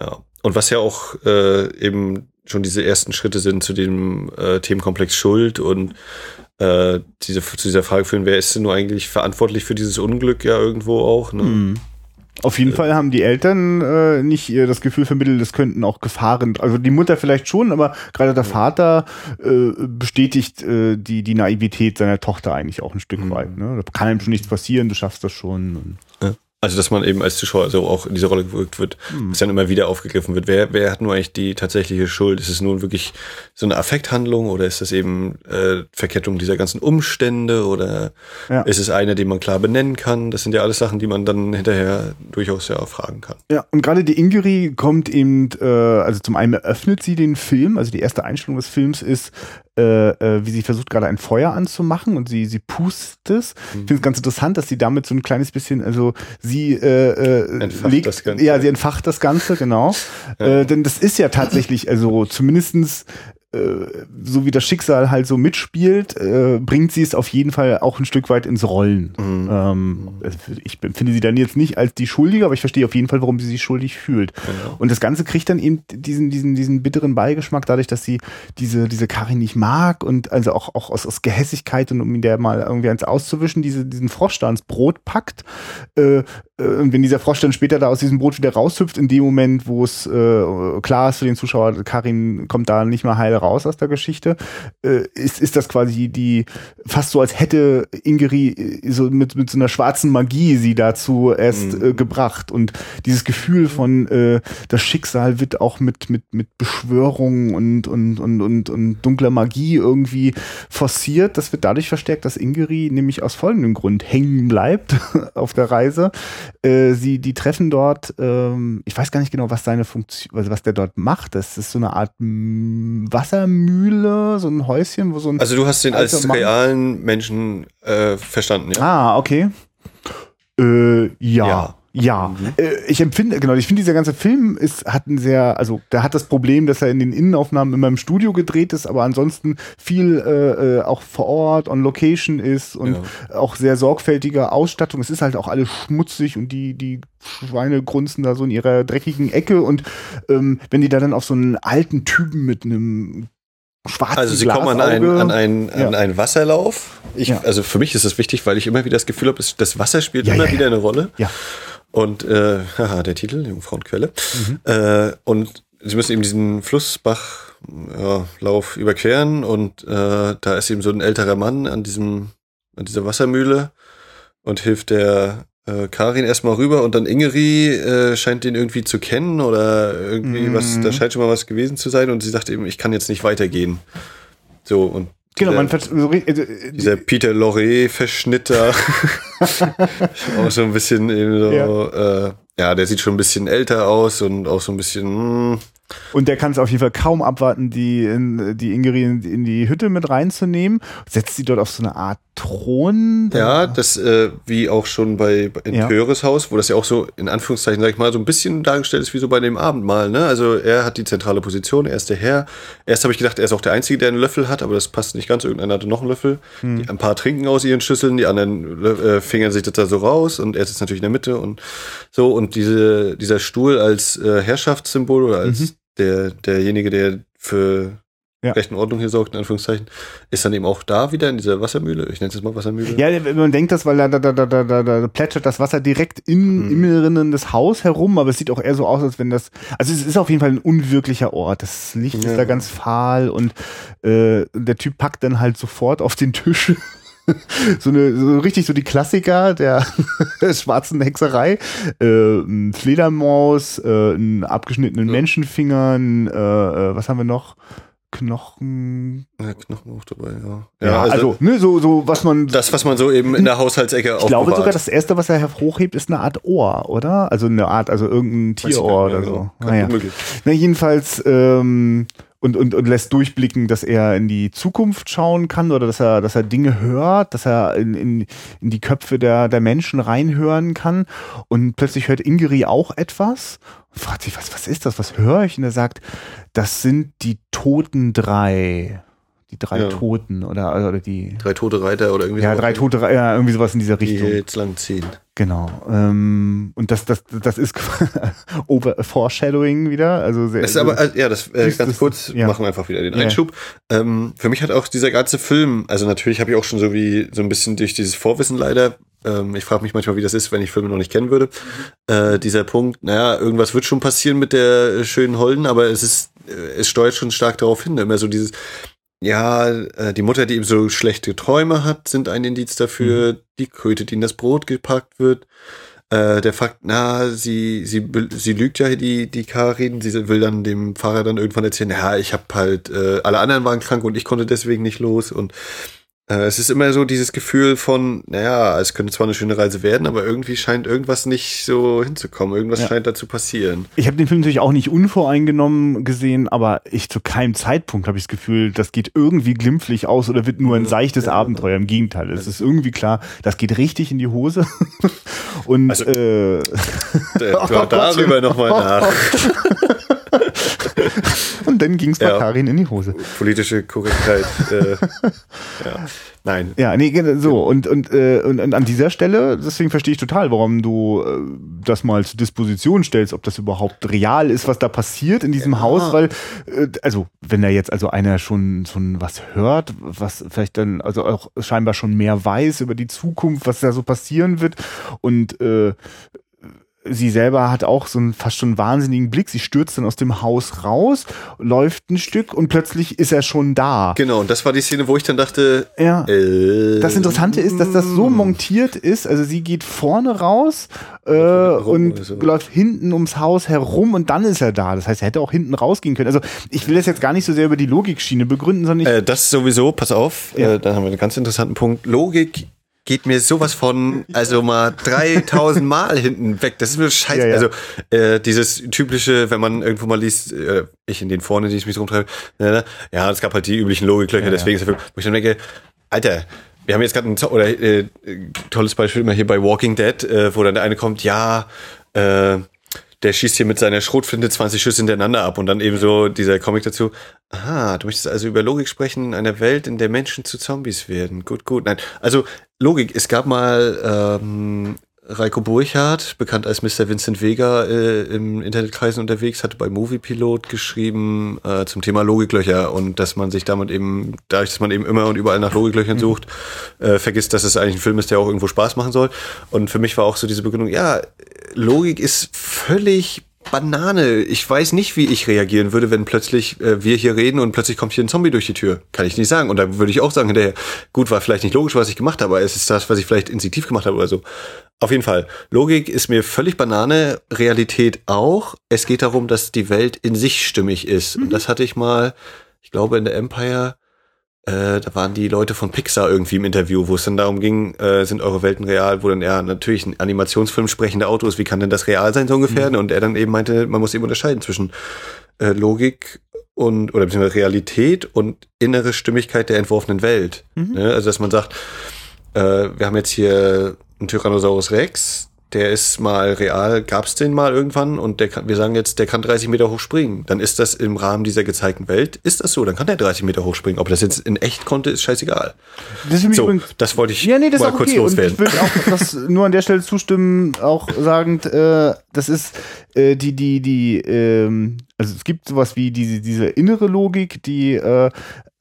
S1: Ja. Und was ja auch äh, eben schon diese ersten Schritte sind zu dem äh, Themenkomplex Schuld und äh, diese, zu dieser Frage führen, wer ist denn nur eigentlich verantwortlich für dieses Unglück ja irgendwo auch. Ne? Mhm.
S2: Auf jeden äh, Fall haben die Eltern äh, nicht ihr das Gefühl vermittelt, es könnten auch Gefahren, also die Mutter vielleicht schon, aber gerade der Vater äh, bestätigt äh, die, die Naivität seiner Tochter eigentlich auch ein Stück mhm. weit. Ne? Da kann einem schon nichts passieren, du schaffst das schon.
S1: Also, dass man eben als Zuschauer so auch in diese Rolle gewirkt wird, hm. dass dann immer wieder aufgegriffen wird. Wer, wer hat nur eigentlich die tatsächliche Schuld? Ist es nun wirklich so eine Affekthandlung oder ist das eben äh, Verkettung dieser ganzen Umstände oder ja. ist es eine, die man klar benennen kann? Das sind ja alles Sachen, die man dann hinterher durchaus ja fragen kann.
S2: Ja, und gerade die Ingeri kommt eben, äh, also zum einen eröffnet sie den Film, also die erste Einstellung des Films ist, äh, äh, wie sie versucht gerade ein Feuer anzumachen und sie sie pustet es. Mhm. Ich finde es ganz interessant, dass sie damit so ein kleines bisschen, also sie äh, äh, legt, das Ganze. ja, sie entfacht das Ganze, genau. Ja. Äh, denn das ist ja tatsächlich, also zumindestens so wie das Schicksal halt so mitspielt, äh, bringt sie es auf jeden Fall auch ein Stück weit ins Rollen. Mhm. Ähm, ich finde sie dann jetzt nicht als die Schuldige, aber ich verstehe auf jeden Fall, warum sie sich schuldig fühlt. Genau. Und das Ganze kriegt dann eben diesen, diesen, diesen bitteren Beigeschmack dadurch, dass sie diese, diese Karin nicht mag und also auch, auch aus, aus Gehässigkeit und um ihn der mal irgendwie eins auszuwischen, diese, diesen Frosch da ins Brot packt. Äh, äh, und wenn dieser Frosch dann später da aus diesem Brot wieder raushüpft, in dem Moment, wo es äh, klar ist für den Zuschauer, Karin kommt da nicht mehr heil raus aus der Geschichte, äh, ist, ist das quasi die, fast so, als hätte Ingeri äh, so mit, mit so einer schwarzen Magie sie dazu erst mhm. äh, gebracht. Und dieses Gefühl von äh, das Schicksal wird auch mit, mit, mit Beschwörungen und, und, und, und, und dunkler Magie irgendwie forciert. Das wird dadurch verstärkt, dass Ingeri nämlich aus folgendem Grund hängen bleibt auf der Reise. Äh, sie, die treffen dort, ähm, ich weiß gar nicht genau, was seine Funktion, also was der dort macht. Das ist so eine Art Wassermühle, so ein Häuschen, wo so ein.
S1: Also du hast den als Mann realen Menschen äh, verstanden, ja?
S2: Ah, okay. Äh, ja. ja. Ja, mhm. äh, ich empfinde, genau, ich finde, dieser ganze Film ist, hat ein sehr, also der hat das Problem, dass er in den Innenaufnahmen immer im Studio gedreht ist, aber ansonsten viel äh, äh auch vor Ort, on Location ist und ja. auch sehr sorgfältige Ausstattung. Es ist halt auch alles schmutzig und die, die Schweine grunzen da so in ihrer dreckigen Ecke und ähm, wenn die da dann auf so einen alten Typen mit einem schwarzen
S1: Also sie kommen an einen, an einen, ja. an einen Wasserlauf. Ich, ja. Also für mich ist das wichtig, weil ich immer wieder das Gefühl habe, das Wasser spielt immer wieder eine Rolle.
S2: Ja.
S1: Und äh, haha, der Titel, Jungfrauenquelle. Mhm. Äh, und sie müssen eben diesen Flussbachlauf ja, überqueren und äh, da ist eben so ein älterer Mann an diesem, an dieser Wassermühle und hilft der äh, Karin erstmal rüber und dann Ingeri äh, scheint den irgendwie zu kennen oder irgendwie mhm. was, da scheint schon mal was gewesen zu sein und sie sagt eben, ich kann jetzt nicht weitergehen. So, und
S2: Genau, man so,
S1: äh, äh, dieser Peter Lorre-Verschnitt da. auch so ein bisschen eben so, ja. Äh, ja, der sieht schon ein bisschen älter aus und auch so ein bisschen. Mh, hm,
S2: und der kann es auf jeden Fall kaum abwarten, die, in, die Ingeri in, in, die Hütte mit reinzunehmen. Setzt sie dort auf so eine Art Thron.
S1: Ja, das äh, wie auch schon bei in ja. Höheres Haus, wo das ja auch so in Anführungszeichen, sag ich mal, so ein bisschen dargestellt ist wie so bei dem Abendmahl. Ne? Also er hat die zentrale Position, er ist der Herr. Erst habe ich gedacht, er ist auch der Einzige, der einen Löffel hat, aber das passt nicht ganz. Irgendeiner hatte noch einen Löffel. Hm. Die, ein paar trinken aus ihren Schüsseln, die anderen äh, fingern sich das da so raus und er sitzt natürlich in der Mitte und so. Und diese, dieser Stuhl als äh, Herrschaftssymbol oder als mhm der, derjenige, der für ja. Recht und Ordnung hier sorgt, in Anführungszeichen, ist dann eben auch da wieder in dieser Wassermühle. Ich nenne es jetzt mal Wassermühle.
S2: Ja, man denkt das, weil da, da, da, da, da, da plätschert das Wasser direkt im hm. Innerinnen des Haus herum, aber es sieht auch eher so aus, als wenn das. Also es ist auf jeden Fall ein unwirklicher Ort. Das Licht ja. ist da ganz fahl und äh, der Typ packt dann halt sofort auf den Tisch so eine so richtig so die Klassiker der schwarzen Hexerei. Äh, Fledermaus, äh, einen abgeschnittenen ja. Menschenfinger, äh, äh, was haben wir noch? Knochen.
S1: Ja, Knochen auch dabei, ja.
S2: Ja, ja also, also, ne, so, so, was man.
S1: Das, was man so eben in der Haushaltsecke
S2: Ich glaube sogar, das erste, was er hochhebt, ist eine Art Ohr, oder? Also eine Art, also irgendein Tierohr oder so. Naja. Na, jedenfalls, ähm, und, und, und lässt durchblicken, dass er in die Zukunft schauen kann oder dass er, dass er Dinge hört, dass er in, in, in die Köpfe der, der Menschen reinhören kann. Und plötzlich hört Ingeri auch etwas und fragt sich, was, was ist das? Was höre ich? Und er sagt, das sind die Toten drei die drei ja. Toten oder, oder die.
S1: Drei tote Reiter oder irgendwie
S2: Ja, drei tote Reiter, ja, irgendwie sowas in dieser Richtung.
S1: Die jetzt lang ziehen.
S2: Genau. Ähm, und das, das, das ist over Foreshadowing wieder. Also sehr,
S1: das ist aber, ja, das äh, ganz das, kurz, ja. machen wir einfach wieder den Einschub. Ja. Ähm, für mich hat auch dieser ganze Film, also natürlich habe ich auch schon so wie so ein bisschen durch dieses Vorwissen leider, ähm, ich frage mich manchmal, wie das ist, wenn ich Filme noch nicht kennen würde. Äh, dieser Punkt, naja, irgendwas wird schon passieren mit der schönen Holden, aber es ist, äh, es steuert schon stark darauf hin, immer so dieses, ja, äh, die Mutter, die eben so schlechte Träume hat, sind ein Indiz dafür. Mhm. Die Kröte, die in das Brot gepackt wird. äh, der fragt, na, sie, sie, sie lügt ja die, die Karin, sie will dann dem Fahrer dann irgendwann erzählen, ja, ich habe halt, äh, alle anderen waren krank und ich konnte deswegen nicht los und es ist immer so dieses Gefühl von, naja, es könnte zwar eine schöne Reise werden, aber irgendwie scheint irgendwas nicht so hinzukommen. Irgendwas ja. scheint da zu passieren.
S2: Ich habe den Film natürlich auch nicht unvoreingenommen gesehen, aber ich zu keinem Zeitpunkt habe ich das Gefühl, das geht irgendwie glimpflich aus oder wird nur ein seichtes ja. Abenteuer. Im Gegenteil, es ist irgendwie klar, das geht richtig in die Hose. Und also, äh,
S1: oh, darüber nochmal nach.
S2: Und dann ging es bei ja, Karin in die Hose.
S1: Politische Korrektheit. äh, ja. Nein.
S2: Ja, nee, so. Und, und, äh, und, und an dieser Stelle, deswegen verstehe ich total, warum du äh, das mal zur Disposition stellst, ob das überhaupt real ist, was da passiert in diesem ja. Haus, weil, äh, also, wenn da jetzt also einer schon, schon was hört, was vielleicht dann, also auch scheinbar schon mehr weiß über die Zukunft, was da so passieren wird und äh, sie selber hat auch so einen fast schon wahnsinnigen Blick. Sie stürzt dann aus dem Haus raus, läuft ein Stück und plötzlich ist er schon da.
S1: Genau, und das war die Szene, wo ich dann dachte,
S2: ja. Äh, das Interessante ist, dass das so montiert ist. Also sie geht vorne raus äh, und so. läuft hinten ums Haus herum und dann ist er da. Das heißt, er hätte auch hinten rausgehen können. Also ich will das jetzt gar nicht so sehr über die Logikschiene begründen, sondern
S1: ich äh, das sowieso. Pass auf, ja. äh, da haben wir einen ganz interessanten Punkt. Logik geht mir sowas von, also mal 3000 Mal hinten weg. Das ist mir scheiße. Ja, ja. Also äh, dieses typische, wenn man irgendwo mal liest, äh, ich in den vorne, die ich mich rumtreibe, äh, ja, es gab halt die üblichen Logiklöcher, ja, deswegen ist der Film, wo ich dann denke, Alter, wir haben jetzt gerade ein oder, äh, tolles Beispiel immer hier bei Walking Dead, äh, wo dann der eine kommt, ja, äh, der schießt hier mit seiner Schrotflinte 20 Schüsse hintereinander ab und dann eben so dieser Comic dazu. Aha, du möchtest also über Logik sprechen in einer Welt, in der Menschen zu Zombies werden. Gut, gut. Nein, also Logik. Es gab mal ähm, Reiko Burchardt, bekannt als Mr. Vincent Vega, äh, im Internetkreisen unterwegs, hatte bei Moviepilot geschrieben äh, zum Thema Logiklöcher und dass man sich damit eben, dadurch, dass man eben immer und überall nach Logiklöchern mhm. sucht, äh, vergisst, dass es eigentlich ein Film ist, der auch irgendwo Spaß machen soll. Und für mich war auch so diese Begründung, ja, Logik ist völlig Banane. Ich weiß nicht, wie ich reagieren würde, wenn plötzlich äh, wir hier reden und plötzlich kommt hier ein Zombie durch die Tür. Kann ich nicht sagen. Und da würde ich auch sagen hinterher, gut, war vielleicht nicht logisch, was ich gemacht habe, aber es ist das, was ich vielleicht instinktiv gemacht habe oder so. Auf jeden Fall. Logik ist mir völlig Banane, Realität auch. Es geht darum, dass die Welt in sich stimmig ist. Mhm. Und das hatte ich mal, ich glaube, in der Empire äh, da waren die Leute von Pixar irgendwie im Interview, wo es dann darum ging, äh, sind eure Welten real, wo dann er natürlich ein Animationsfilm sprechende Autos, wie kann denn das real sein so ungefähr? Mhm. Und er dann eben meinte, man muss eben unterscheiden zwischen äh, Logik und oder beziehungsweise Realität und innere Stimmigkeit der entworfenen Welt. Mhm. Ne? Also dass man sagt, äh, wir haben jetzt hier einen Tyrannosaurus Rex, der ist mal real, gab es den mal irgendwann und der kann, wir sagen jetzt, der kann 30 Meter hoch springen. Dann ist das im Rahmen dieser gezeigten Welt, ist das so, dann kann der 30 Meter hoch springen. Ob das jetzt in echt konnte, ist scheißegal. Das ist so, das wollte ich
S2: ja, nee, das mal kurz okay. loswerden. Und ich will auch das nur an der Stelle zustimmen, auch sagend, äh, das ist äh, die, die, die, ähm, also es gibt sowas wie diese, diese innere Logik, die äh,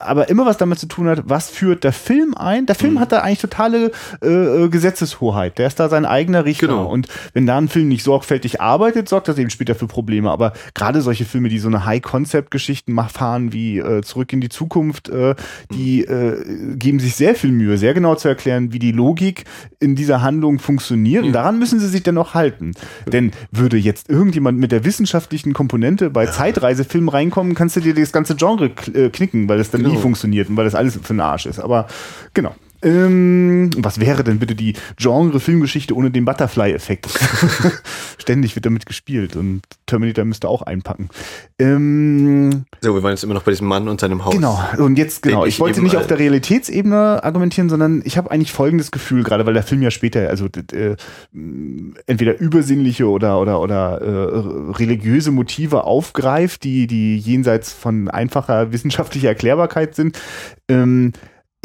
S2: aber immer was damit zu tun hat, was führt der Film ein. Der Film mhm. hat da eigentlich totale äh, äh, Gesetzeshoheit. Der ist da sein eigener Richter. Genau. Und wenn da ein Film nicht sorgfältig arbeitet, sorgt das eben später für Probleme. Aber gerade solche Filme, die so eine High-Concept-Geschichten fahren, wie äh, Zurück in die Zukunft, äh, die äh, geben sich sehr viel Mühe, sehr genau zu erklären, wie die Logik in dieser Handlung funktioniert. Mhm. Und daran müssen sie sich dann auch halten. Denn würde jetzt irgendjemand mit der wissenschaftlichen Komponente bei ja. Zeitreisefilmen reinkommen, kannst du dir das ganze Genre äh, knicken, weil es dann genau nie funktioniert und weil das alles für den Arsch ist. Aber genau. Ähm, was wäre denn bitte die Genre-Filmgeschichte ohne den Butterfly-Effekt? Ständig wird damit gespielt und Terminator müsste auch einpacken. Ähm,
S1: so, wir waren jetzt immer noch bei diesem Mann und seinem Haus.
S2: Genau, und jetzt, genau, ich, ich wollte nicht auf der Realitätsebene argumentieren, sondern ich habe eigentlich folgendes Gefühl, gerade weil der Film ja später, also äh, entweder übersinnliche oder, oder, oder äh, religiöse Motive aufgreift, die, die jenseits von einfacher wissenschaftlicher Erklärbarkeit sind. Ähm,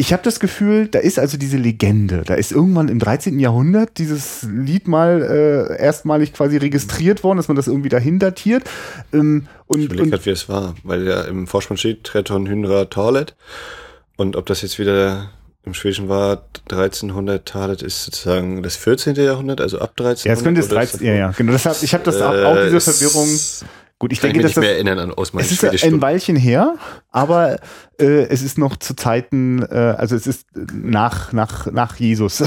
S2: ich habe das Gefühl, da ist also diese Legende. Da ist irgendwann im 13. Jahrhundert dieses Lied mal äh, erstmalig quasi registriert worden, dass man das irgendwie dahin datiert. Ähm, und,
S1: ich überlege gerade, wie es war, weil ja im Vorspann steht Treton Hynra Talet. Und ob das jetzt wieder im Schwedischen war 1300 Talet ist sozusagen das 14. Jahrhundert, also ab 1300.
S2: Ja, es könnte es 13, ja, ja, genau. Deshalb, ich habe das auch, auch diese Verwirrung
S1: Gut, ich Kann denke, ich mich nicht mehr erinnern an aus
S2: Es ist ein Weilchen her, aber äh, es ist noch zu Zeiten, äh, also es ist nach nach nach Jesus.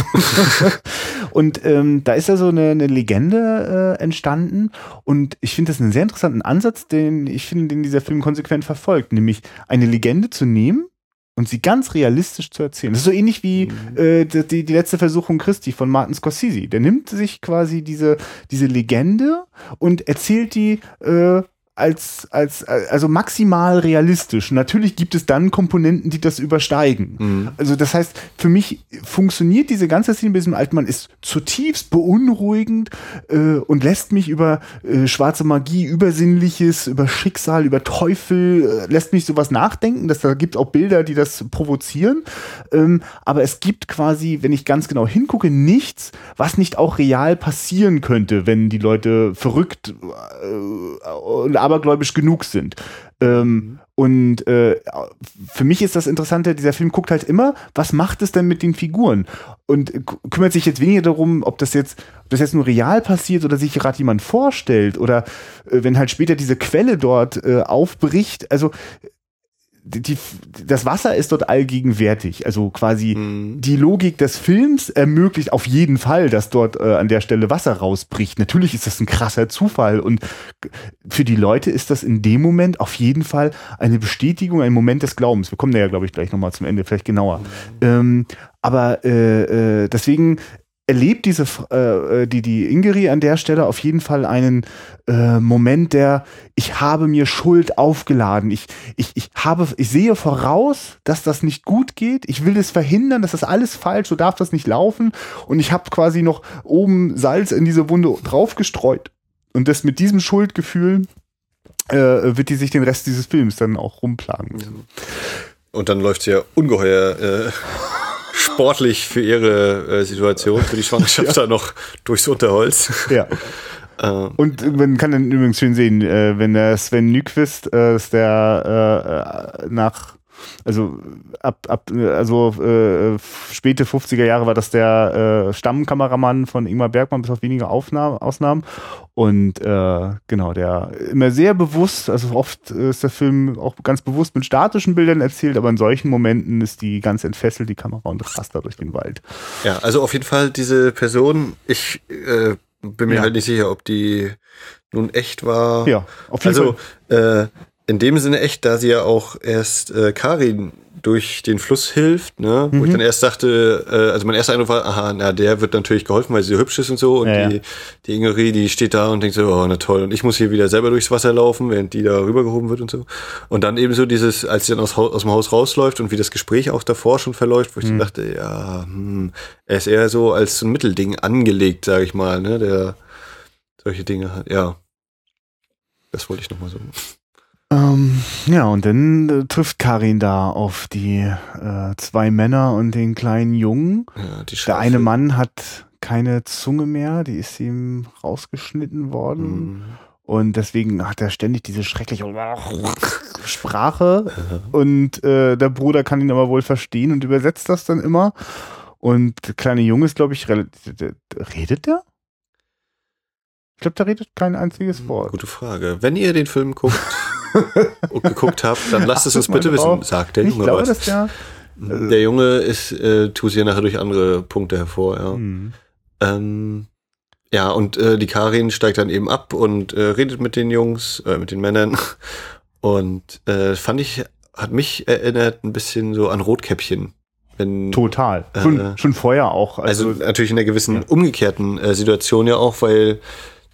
S2: Und ähm, da ist ja so eine, eine Legende äh, entstanden. Und ich finde das einen sehr interessanten Ansatz, den ich finde, den dieser Film konsequent verfolgt. Nämlich eine Legende zu nehmen und sie ganz realistisch zu erzählen. Das ist so ähnlich wie mhm. äh, die, die letzte Versuchung Christi von Martin Scorsese. Der nimmt sich quasi diese, diese Legende und erzählt die äh, als, als, also maximal realistisch. Natürlich gibt es dann Komponenten, die das übersteigen. Mhm. Also das heißt, für mich funktioniert diese ganze Szene mit diesem alten Mann ist zutiefst beunruhigend äh, und lässt mich über äh, schwarze Magie, Übersinnliches, über Schicksal, über Teufel, äh, lässt mich sowas nachdenken. Das, da gibt auch Bilder, die das provozieren. Ähm, aber es gibt quasi, wenn ich ganz genau hingucke, nichts, was nicht auch real passieren könnte, wenn die Leute verrückt äh, abergläubisch genug sind. Ähm, und äh, für mich ist das Interessante, dieser Film guckt halt immer, was macht es denn mit den Figuren? Und kümmert sich jetzt weniger darum, ob das jetzt, ob das jetzt nur real passiert oder sich gerade jemand vorstellt oder äh, wenn halt später diese Quelle dort äh, aufbricht. Also die, das Wasser ist dort allgegenwärtig. Also quasi mhm. die Logik des Films ermöglicht auf jeden Fall, dass dort äh, an der Stelle Wasser rausbricht. Natürlich ist das ein krasser Zufall und für die Leute ist das in dem Moment auf jeden Fall eine Bestätigung, ein Moment des Glaubens. Wir kommen da ja, glaube ich, gleich nochmal zum Ende, vielleicht genauer. Mhm. Ähm, aber äh, äh, deswegen erlebt diese äh, äh, die die Ingeri an der Stelle auf jeden Fall einen äh, Moment der ich habe mir Schuld aufgeladen. Ich ich ich habe ich sehe voraus dass das nicht gut geht. Ich will es verhindern das ist alles falsch so darf das nicht laufen. Und ich habe quasi noch oben Salz in diese Wunde draufgestreut. Und das mit diesem Schuldgefühl äh, wird die sich den Rest dieses Films dann auch rumplagen
S1: und dann läuft sie ja ungeheuer äh sportlich für ihre äh, Situation, für die Schwangerschaft ja. da noch durchs Unterholz.
S2: Ja. Ähm. Und man kann dann übrigens schön sehen, äh, wenn der Sven Nyquist, äh, ist der äh, nach also ab, ab also äh, späte 50er Jahre war das der äh, Stammkameramann von Ingmar Bergmann, bis auf wenige Aufnahmen, Ausnahmen. Und äh, genau, der immer sehr bewusst, also oft ist der Film auch ganz bewusst mit statischen Bildern erzählt, aber in solchen Momenten ist die ganz entfesselt, die Kamera und rast da durch den Wald.
S1: Ja, also auf jeden Fall diese Person, ich äh, bin mir ja. halt nicht sicher, ob die nun echt war.
S2: Ja,
S1: auf jeden also, Fall. Äh, in dem Sinne echt, da sie ja auch erst äh, Karin durch den Fluss hilft, ne? Mhm. Wo ich mhm. dann erst dachte, äh, also mein erster Eindruck war, aha, na, der wird natürlich geholfen, weil sie so hübsch ist und so. Und ja, die, ja. die Ingerie, die steht da und denkt so, oh, na toll. Und ich muss hier wieder selber durchs Wasser laufen, während die da rübergehoben wird und so. Und dann eben so dieses, als sie dann aus, aus dem Haus rausläuft und wie das Gespräch auch davor schon verläuft, wo ich mhm. dann dachte, ja, hm, er ist eher so als so ein Mittelding angelegt, sage ich mal, ne? Der solche Dinge hat, ja. Das wollte ich nochmal so.
S2: Ähm, ja, und dann äh, trifft Karin da auf die äh, zwei Männer und den kleinen Jungen. Ja, Der eine Mann hat keine Zunge mehr, die ist ihm rausgeschnitten worden. Mhm. Und deswegen hat er ständig diese schreckliche Sprache. Und äh, der Bruder kann ihn aber wohl verstehen und übersetzt das dann immer. Und der kleine Junge ist, glaube ich, relativ. Redet der? Ich glaube, der redet kein einziges hm, Wort.
S1: Gute Frage. Wenn ihr den Film guckt, geguckt habt, dann lasst es uns bitte wissen, sagt der Junge glaube, was. Der, also der, Junge ist, äh, tut sich ja nachher durch andere Punkte hervor, ja. Mhm. Ähm, ja, und äh, die Karin steigt dann eben ab und äh, redet mit den Jungs, äh, mit den Männern. Und äh, fand ich, hat mich erinnert ein bisschen so an Rotkäppchen.
S2: Wenn, Total. Schon, äh, schon vorher auch.
S1: Also, also natürlich in einer gewissen ja. umgekehrten äh, Situation ja auch, weil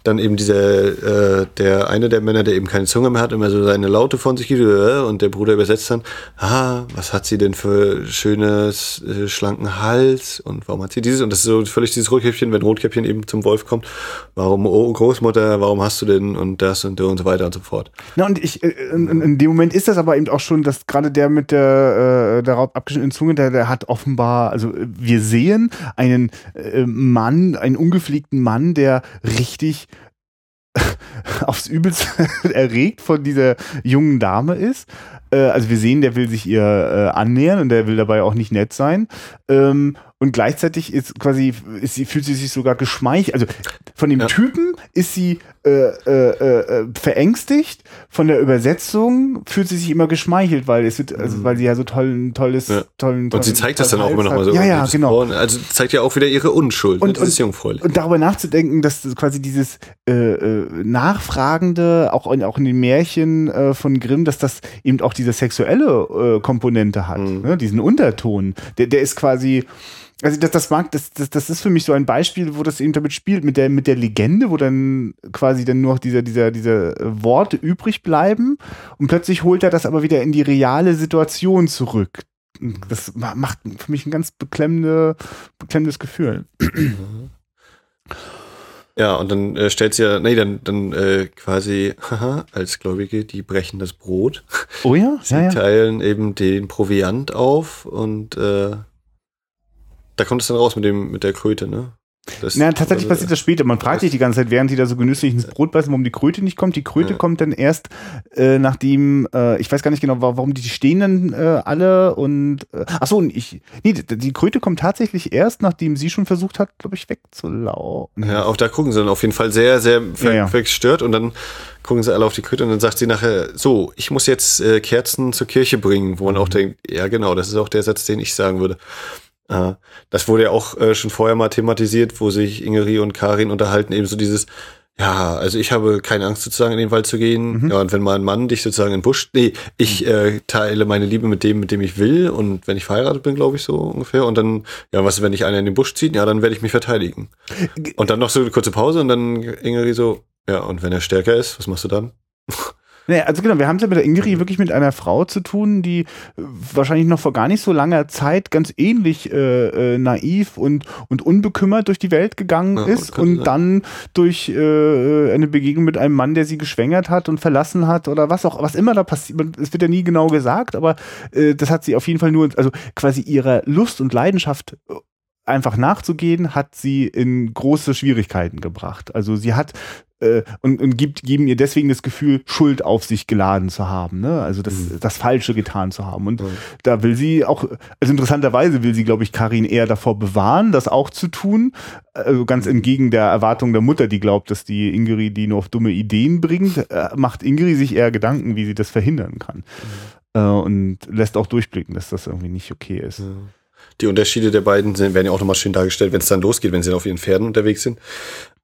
S1: dann eben dieser, äh, der eine der Männer, der eben keine Zunge mehr hat, immer so seine Laute von sich gibt äh, und der Bruder übersetzt dann, ah, was hat sie denn für schönes, äh, schlanken Hals und warum hat sie dieses und das ist so völlig dieses Rotkäppchen, wenn Rotkäppchen eben zum Wolf kommt, warum, oh Großmutter, warum hast du denn und das und und so weiter und so fort.
S2: Na und ich, äh, in, in dem Moment ist das aber eben auch schon, dass gerade der mit der, äh, der abgeschnittenen Zunge, der, der hat offenbar, also wir sehen einen äh, Mann, einen ungepflegten Mann, der richtig aufs Übelste erregt von dieser jungen Dame ist. Äh, also wir sehen, der will sich ihr äh, annähern und der will dabei auch nicht nett sein. Ähm, und gleichzeitig ist quasi, ist fühlt sie sich sogar geschmeichelt. Also von dem ja. Typen ist sie äh, äh, äh, verängstigt, von der Übersetzung fühlt sie sich immer geschmeichelt, weil es wird, also, mhm. weil sie ja so toll, ein tolles, ja. tollen, tollen.
S1: Und sie zeigt das dann auch immer noch mal so.
S2: Ja, ja, genau.
S1: Also zeigt ja auch wieder ihre Unschuld.
S2: Und, und, und, und darüber nachzudenken, dass quasi dieses äh, äh, Nachfragende, auch in, auch in den Märchen äh, von Grimm, dass das eben auch diese sexuelle äh, Komponente hat, mhm. ne? diesen Unterton. Der, der ist quasi also das, das mag, das, das, das ist für mich so ein Beispiel, wo das eben damit spielt, mit der, mit der Legende, wo dann quasi dann nur noch dieser, dieser, diese Worte übrig bleiben und plötzlich holt er das aber wieder in die reale Situation zurück. Das macht für mich ein ganz beklemmende, beklemmendes Gefühl.
S1: Ja, und dann äh, stellt sie ja, nee, dann, dann äh, quasi, haha, als Gläubige, die brechen das Brot.
S2: Oh ja?
S1: Sie
S2: ja, ja.
S1: teilen eben den Proviant auf und äh, da kommt es dann raus mit dem, mit der Kröte, ne?
S2: Das, Na, tatsächlich also, passiert das später. Man fragt sich die ganze Zeit, während sie da so genüsslich ins Brot beißen, warum die Kröte nicht kommt. Die Kröte ja. kommt dann erst, äh, nachdem, äh, ich weiß gar nicht genau, warum die, stehen dann äh, alle und äh, ach so, ich, nee, die Kröte kommt tatsächlich erst, nachdem sie schon versucht hat, glaube ich, wegzulaufen.
S1: Ja, auch da gucken sie dann auf jeden Fall sehr, sehr ver ja, verstört und dann gucken sie alle auf die Kröte und dann sagt sie nachher, so, ich muss jetzt äh, Kerzen zur Kirche bringen, wo man auch mhm. denkt, ja genau, das ist auch der Satz, den ich sagen würde. Das wurde ja auch äh, schon vorher mal thematisiert, wo sich Ingeri und Karin unterhalten, eben so dieses, ja, also ich habe keine Angst sozusagen in den Wald zu gehen. Mhm. Ja, und wenn mal ein Mann dich sozusagen in den Busch, nee, ich mhm. äh, teile meine Liebe mit dem, mit dem ich will und wenn ich verheiratet bin, glaube ich so ungefähr. Und dann, ja, was, wenn dich einer in den Busch zieht? Ja, dann werde ich mich verteidigen. Und dann noch so eine kurze Pause und dann Ingeri so, ja, und wenn er stärker ist, was machst du dann?
S2: Nee, also genau, wir haben es ja mit der Ingeri wirklich mit einer Frau zu tun, die wahrscheinlich noch vor gar nicht so langer Zeit ganz ähnlich äh, äh, naiv und, und unbekümmert durch die Welt gegangen ja, ist und sein. dann durch äh, eine Begegnung mit einem Mann, der sie geschwängert hat und verlassen hat oder was auch, was immer da passiert, es wird ja nie genau gesagt, aber äh, das hat sie auf jeden Fall nur, also quasi ihrer Lust und Leidenschaft einfach nachzugehen, hat sie in große Schwierigkeiten gebracht. Also sie hat äh, und, und gibt, geben ihr deswegen das Gefühl, Schuld auf sich geladen zu haben, ne? Also das, mhm. das Falsche getan zu haben. Und mhm. da will sie auch, also interessanterweise will sie, glaube ich, Karin eher davor bewahren, das auch zu tun. Also ganz mhm. entgegen der Erwartung der Mutter, die glaubt, dass die Ingeri die nur auf dumme Ideen bringt, äh, macht Ingeri sich eher Gedanken, wie sie das verhindern kann. Mhm. Äh, und lässt auch durchblicken, dass das irgendwie nicht okay ist.
S1: Die Unterschiede der beiden sind, werden ja auch nochmal schön dargestellt, wenn es dann losgeht, wenn sie dann auf ihren Pferden unterwegs sind.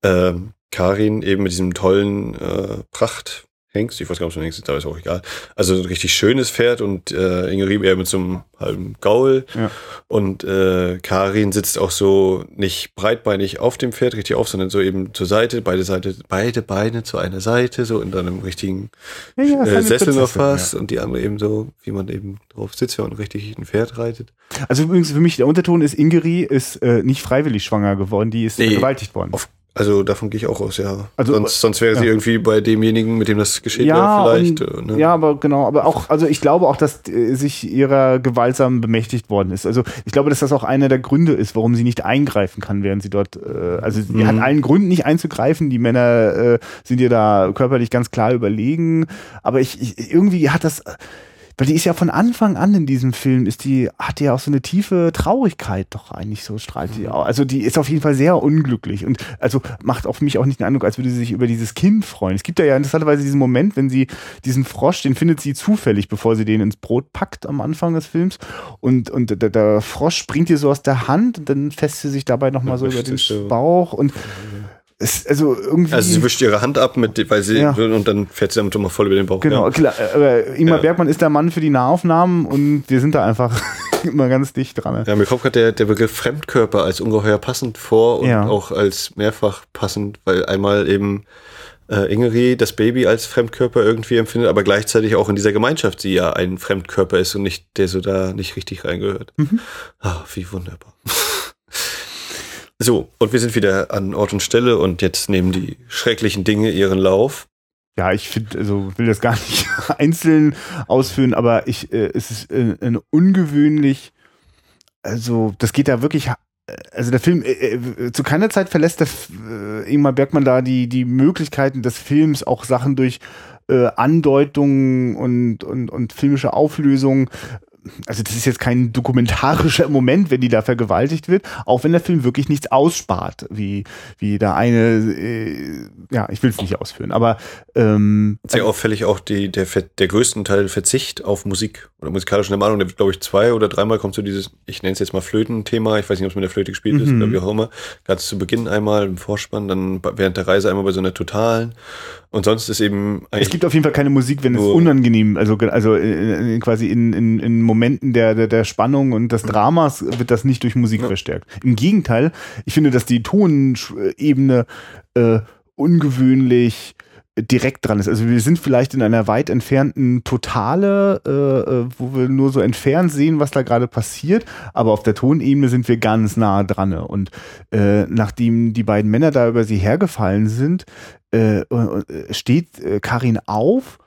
S1: Ähm, Karin eben mit diesem tollen äh, Pracht Hengst, ich weiß gar nicht, ob es ein Hengst ist, aber ist auch egal. Also ein richtig schönes Pferd und äh, Ingrid eher mit so einem halben Gaul. Ja. Und äh, Karin sitzt auch so nicht breitbeinig auf dem Pferd richtig auf, sondern so eben zur Seite, beide Seite, beide Beine zu einer Seite, so in einem richtigen ja, ja, äh, Sessel noch fast und die andere eben so, wie man eben drauf sitzt, man richtig ein Pferd reitet.
S2: Also übrigens für mich der Unterton ist, Ingeri ist äh, nicht freiwillig schwanger geworden, die ist nee, vergewaltigt worden.
S1: Auf also davon gehe ich auch aus, ja. Also, sonst, sonst wäre ja. sie irgendwie bei demjenigen, mit dem das geschehen
S2: ja,
S1: wäre, vielleicht.
S2: Und, ne? Ja, aber genau, aber auch, also ich glaube auch, dass äh, sich ihrer gewaltsam bemächtigt worden ist. Also ich glaube, dass das auch einer der Gründe ist, warum sie nicht eingreifen kann, während sie dort, äh, also sie mhm. hat allen Gründen nicht einzugreifen. Die Männer äh, sind ihr da körperlich ganz klar überlegen. Aber ich, ich irgendwie hat das weil die ist ja von Anfang an in diesem Film, ist die, hat die ja auch so eine tiefe Traurigkeit doch eigentlich so, strahlt die auch. Also die ist auf jeden Fall sehr unglücklich und also macht auf mich auch nicht den Eindruck, als würde sie sich über dieses Kind freuen. Es gibt ja, ja interessanterweise diesen Moment, wenn sie diesen Frosch, den findet sie zufällig, bevor sie den ins Brot packt am Anfang des Films und, und der, der Frosch springt ihr so aus der Hand und dann fässt sie sich dabei nochmal so über den Bauch und es, also irgendwie.
S1: Also sie wischt ihre Hand ab, mit, weil sie ja. und dann fährt sie damit immer voll über den Bauch.
S2: Genau, ja. klar. Aber Ingmar ja. Bergmann ist der Mann für die Nahaufnahmen und wir sind da einfach immer ganz dicht dran.
S1: Ja, mir kommt gerade der, der Begriff Fremdkörper als ungeheuer passend vor und auch als mehrfach passend, weil einmal eben äh, Ingeri das Baby als Fremdkörper irgendwie empfindet, aber gleichzeitig auch in dieser Gemeinschaft sie ja ein Fremdkörper ist und nicht der so da nicht richtig reingehört. Mhm. Ah, wie wunderbar. So, und wir sind wieder an Ort und Stelle und jetzt nehmen die schrecklichen Dinge ihren Lauf.
S2: Ja, ich finde, also will das gar nicht einzeln ausführen, aber ich, äh, es ist äh, eine ungewöhnlich, also das geht da wirklich, also der Film, äh, äh zu keiner Zeit verlässt der äh, Ingmar Bergmann da die, die Möglichkeiten des Films, auch Sachen durch äh, Andeutungen und, und, und filmische Auflösungen also das ist jetzt kein dokumentarischer Moment, wenn die da vergewaltigt wird, auch wenn der Film wirklich nichts ausspart, wie, wie da eine, äh, ja, ich will es nicht ausführen, aber ähm,
S1: sehr auffällig auch die, der, der größten Teil Verzicht auf Musik oder musikalische Ermahnung, der wird, glaube ich, zwei oder dreimal kommt so dieses, ich nenne es jetzt mal Flöten-Thema, ich weiß nicht, ob es mit der Flöte gespielt ist mhm. oder wie auch immer, ganz zu Beginn einmal im Vorspann, dann während der Reise einmal bei so einer totalen und sonst ist eben
S2: Es gibt auf jeden Fall keine Musik, wenn es unangenehm, also, also äh, quasi in, in, in Momenten der, der, der Spannung und des Dramas wird das nicht durch Musik ja. verstärkt. Im Gegenteil, ich finde, dass die Tonebene äh, ungewöhnlich direkt dran ist. Also wir sind vielleicht in einer weit entfernten Totale, äh, äh, wo wir nur so entfernt sehen, was da gerade passiert, aber auf der Tonebene sind wir ganz nah dran. Und äh, nachdem die beiden Männer da über sie hergefallen sind, äh, äh steht äh, Karin auf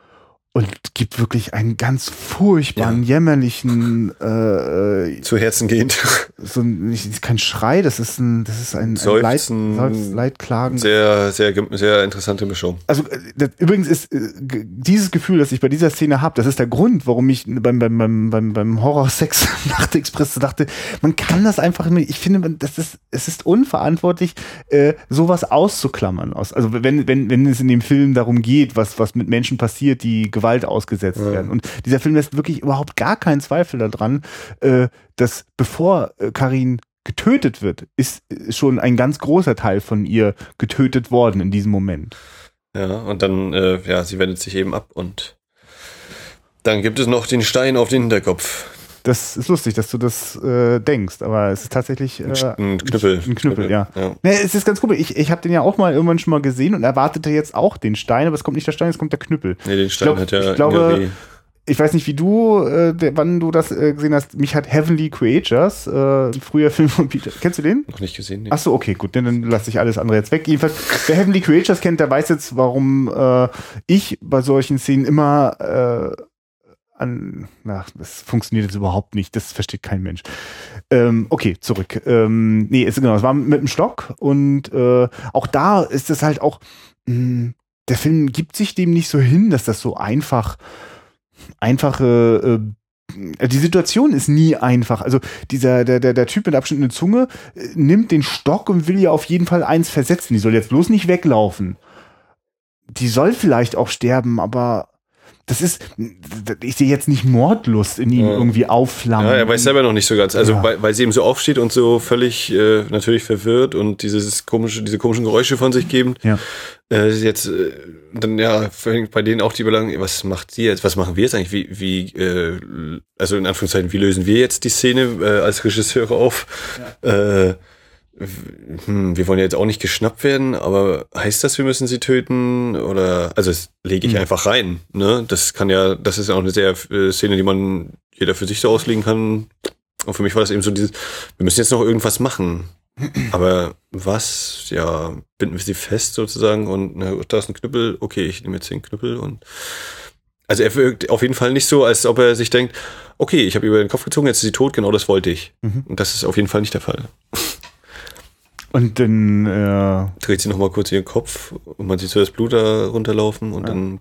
S2: und gibt wirklich einen ganz furchtbaren, ja. jämmerlichen
S1: äh, äh zu Herzen gehend.
S2: So ein, nicht, kein Schrei, das ist ein, das ist ein, ein Leid, Leidklagen.
S1: Sehr, sehr, sehr interessante Mischung.
S2: Also äh, das, übrigens ist äh, dieses Gefühl, das ich bei dieser Szene habe, das ist der Grund, warum ich beim, beim, beim, beim, beim Horror-Sex Nachtexpress dachte, man kann das einfach nicht. Ich finde, das ist, es ist unverantwortlich, äh, sowas auszuklammern. Aus, also wenn, wenn, wenn es in dem Film darum geht, was, was mit Menschen passiert, die Gewalt Gewalt ausgesetzt ja. werden. Und dieser Film lässt wirklich überhaupt gar keinen Zweifel daran, äh, dass bevor äh, Karin getötet wird, ist schon ein ganz großer Teil von ihr getötet worden in diesem Moment.
S1: Ja, und dann, äh, ja, sie wendet sich eben ab und dann gibt es noch den Stein auf den Hinterkopf.
S2: Das ist lustig, dass du das äh, denkst, aber es ist tatsächlich äh,
S1: ein Knüppel.
S2: Ein Knüppel, ja. ja. ja. Es ist ganz cool. Ich, ich habe den ja auch mal irgendwann schon mal gesehen und erwartete jetzt auch den Stein, aber es kommt nicht der Stein, es kommt der Knüppel.
S1: Nee, den Stein
S2: glaub,
S1: hat ja
S2: Ich glaube, ich weiß nicht, wie du, äh, wann du das äh, gesehen hast. Mich hat Heavenly Creatures, äh, früher Film von Peter. Kennst du den?
S1: Noch nicht gesehen. Nee.
S2: Achso, okay, gut, dann, dann lasse ich alles andere jetzt weg. Jedenfalls, wer Heavenly Creatures kennt, der weiß jetzt, warum äh, ich bei solchen Szenen immer äh, an, na, das funktioniert jetzt überhaupt nicht, das versteht kein Mensch. Ähm, okay, zurück. Ähm, nee, es, genau, es war mit dem Stock und äh, auch da ist es halt auch, mh, hm, der Film gibt sich dem nicht so hin, dass das so einfach, einfache äh, die Situation ist nie einfach. Also dieser der der der Typ mit abschnittender Zunge äh, nimmt den Stock und will ja auf jeden Fall eins versetzen. Die soll jetzt bloß nicht weglaufen. Die soll vielleicht auch sterben, aber das ist, ich sehe jetzt nicht Mordlust in ihm ja. irgendwie aufflammen.
S1: Ja, er weiß selber noch nicht so ganz. Also, ja. weil, weil sie eben so aufsteht und so völlig äh, natürlich verwirrt und dieses komische, diese komischen Geräusche von sich geben. Ja. Äh, jetzt, äh, dann ja, bei denen auch die Überlegung, was macht sie jetzt, was machen wir jetzt eigentlich? Wie, wie, äh, also in Anführungszeichen, wie lösen wir jetzt die Szene äh, als Regisseure auf? Ja. Äh, hm, wir wollen ja jetzt auch nicht geschnappt werden, aber heißt das, wir müssen sie töten? Oder also das lege ich mhm. einfach rein. Ne? Das kann ja, das ist ja auch eine sehr äh, Szene, die man jeder für sich so auslegen kann. Und für mich war das eben so dieses, wir müssen jetzt noch irgendwas machen. Aber was, ja, binden wir sie fest sozusagen und na, da ist ein Knüppel, okay, ich nehme jetzt den Knüppel und also er wirkt auf jeden Fall nicht so, als ob er sich denkt, okay, ich habe über den Kopf gezogen, jetzt ist sie tot, genau das wollte ich. Mhm. Und das ist auf jeden Fall nicht der Fall.
S2: Und dann äh,
S1: dreht sie noch mal kurz ihren Kopf und man sieht so das Blut da runterlaufen und ja. dann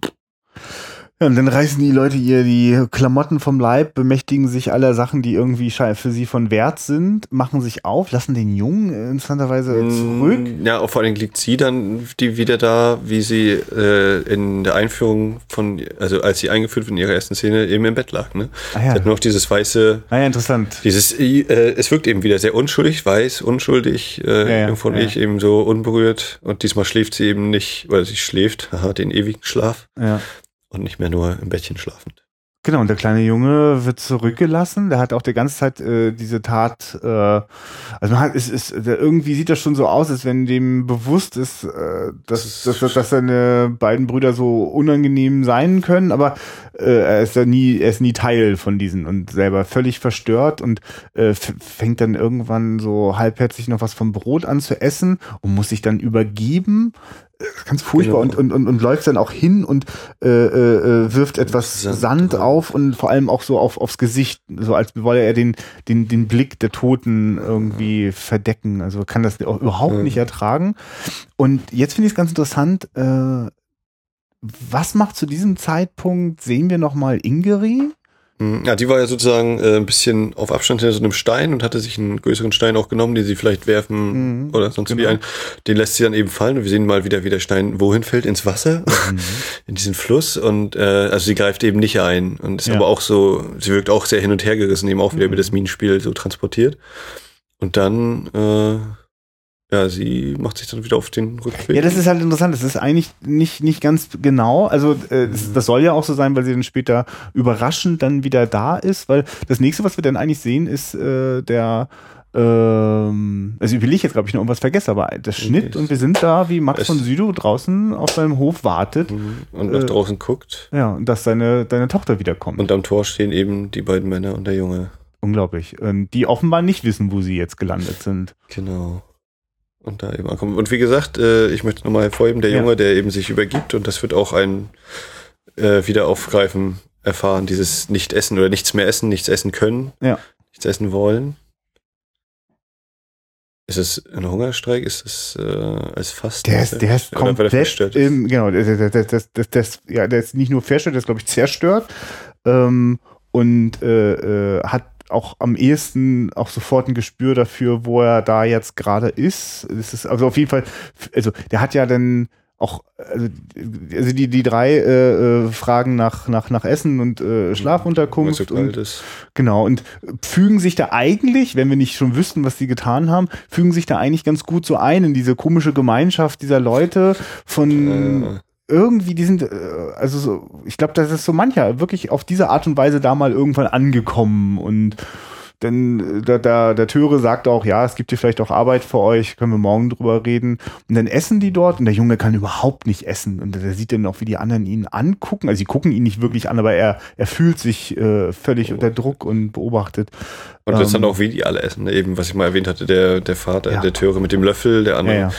S2: ja, und dann reißen die Leute ihr die Klamotten vom Leib, bemächtigen sich aller Sachen, die irgendwie für sie von Wert sind, machen sich auf, lassen den Jungen interessanterweise mm, zurück.
S1: Ja, vor allem liegt sie dann die wieder da, wie sie äh, in der Einführung von, also als sie eingeführt wird in ihrer ersten Szene, eben im Bett lag. Ne? Ah, ja. Sie hat nur noch dieses weiße.
S2: Ah ja, interessant.
S1: Dieses, äh, es wirkt eben wieder sehr unschuldig, weiß, unschuldig, äh, ja, von ja. ich eben so unberührt. Und diesmal schläft sie eben nicht, oder sie schläft, haha, den ewigen Schlaf. Ja und nicht mehr nur im Bettchen schlafend.
S2: Genau, und der kleine Junge wird zurückgelassen. Der hat auch die ganze Zeit äh, diese Tat, äh, also man hat, ist, ist, irgendwie sieht das schon so aus, als wenn dem bewusst ist, äh, dass, dass, dass, dass seine beiden Brüder so unangenehm sein können, aber äh, er ist ja nie, er ist nie Teil von diesen und selber völlig verstört und äh, fängt dann irgendwann so halbherzig noch was vom Brot an zu essen und muss sich dann übergeben ganz furchtbar genau. und, und, und, und läuft dann auch hin und äh, äh, wirft etwas Sand, Sand auf und vor allem auch so auf, aufs Gesicht, so als wolle er den, den, den Blick der Toten irgendwie verdecken. Also kann das auch überhaupt nicht ertragen. Und jetzt finde ich es ganz interessant, äh, was macht zu diesem Zeitpunkt, sehen wir nochmal Ingeri?
S1: Ja, die war ja sozusagen äh, ein bisschen auf Abstand hinter so einem Stein und hatte sich einen größeren Stein auch genommen, den sie vielleicht werfen mhm, oder sonst genau. wie ein. Den lässt sie dann eben fallen und wir sehen mal wieder, wie der Stein wohin fällt, ins Wasser, mhm. in diesen Fluss und äh, also sie greift eben nicht ein und ist ja. aber auch so, sie wirkt auch sehr hin und her gerissen, eben auch wieder mhm. über das Minenspiel so transportiert. Und dann äh, ja, sie macht sich dann wieder auf den Rückweg.
S2: Ja, das ist halt interessant. Das ist eigentlich nicht, nicht ganz genau. Also, äh, das, das, soll ja auch so sein, weil sie dann später überraschend dann wieder da ist, weil das nächste, was wir dann eigentlich sehen, ist äh, der. Ähm, also, will ich jetzt, glaube ich, noch irgendwas vergessen, aber das Schnitt und wir sind da, wie Max es von Südow draußen auf seinem Hof wartet. Mhm.
S1: Und nach äh, draußen guckt.
S2: Ja, und dass seine, deine Tochter wiederkommt.
S1: Und am Tor stehen eben die beiden Männer und der Junge.
S2: Unglaublich. Und die offenbar nicht wissen, wo sie jetzt gelandet sind.
S1: Genau und da eben ankommen. Und wie gesagt, äh, ich möchte nochmal hervorheben, der Junge, ja. der eben sich übergibt und das wird auch ein äh, Wiederaufgreifen erfahren, dieses Nicht-Essen oder nichts mehr essen, nichts essen können,
S2: ja.
S1: nichts essen wollen. Ist es ein Hungerstreik? Ist es äh, als Fasten?
S2: Der ist, der ist komplett im, genau, der, der, der, der, der, ja, der ist nicht nur verstört, der ist, glaube ich, zerstört ähm, und äh, äh, hat auch am ehesten auch sofort ein Gespür dafür, wo er da jetzt gerade ist. Es ist also auf jeden Fall, also der hat ja dann auch, also, also die, die drei äh, äh, Fragen nach, nach, nach Essen und äh, Schlafunterkunft. Und, genau, und fügen sich da eigentlich, wenn wir nicht schon wüssten, was die getan haben, fügen sich da eigentlich ganz gut so ein in diese komische Gemeinschaft dieser Leute von äh irgendwie, die sind, äh, also so, ich glaube, das ist so mancher wirklich auf diese Art und Weise da mal irgendwann angekommen und denn äh, der, der, der Töre sagt auch, ja, es gibt hier vielleicht auch Arbeit für euch, können wir morgen drüber reden. Und dann essen die dort und der Junge kann überhaupt nicht essen. Und der sieht dann auch, wie die anderen ihn angucken. Also sie gucken ihn nicht wirklich an, aber er, er fühlt sich äh, völlig unter Druck und beobachtet.
S1: Und das ähm, dann auch, wie die alle essen. Ne? Eben, was ich mal erwähnt hatte, der, der Vater, ja. der Töre mit dem Löffel, der andere ja, ja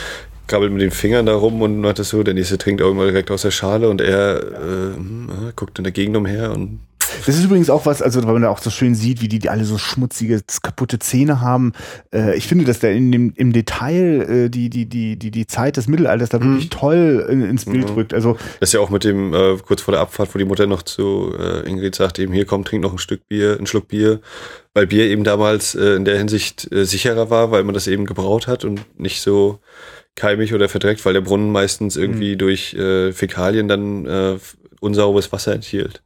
S1: krabbelt mit den Fingern da rum und hat das so, der nächste trinkt irgendwann direkt aus der Schale und er äh, hm, guckt in der Gegend umher und
S2: das ist übrigens auch was, also weil man da auch so schön sieht, wie die, die alle so schmutzige, kaputte Zähne haben. Äh, ich finde, dass da in dem, im Detail äh, die, die, die, die, die Zeit des Mittelalters da mhm. wirklich toll in, ins Bild mhm. rückt. Also
S1: das ist ja auch mit dem äh, kurz vor der Abfahrt, wo die Mutter noch zu äh, Ingrid sagt, eben hier komm, trink noch ein Stück Bier, ein Schluck Bier, weil Bier eben damals äh, in der Hinsicht äh, sicherer war, weil man das eben gebraut hat und nicht so keimig oder verdreckt, weil der Brunnen meistens irgendwie mhm. durch äh, Fäkalien dann äh, unsauberes Wasser enthielt.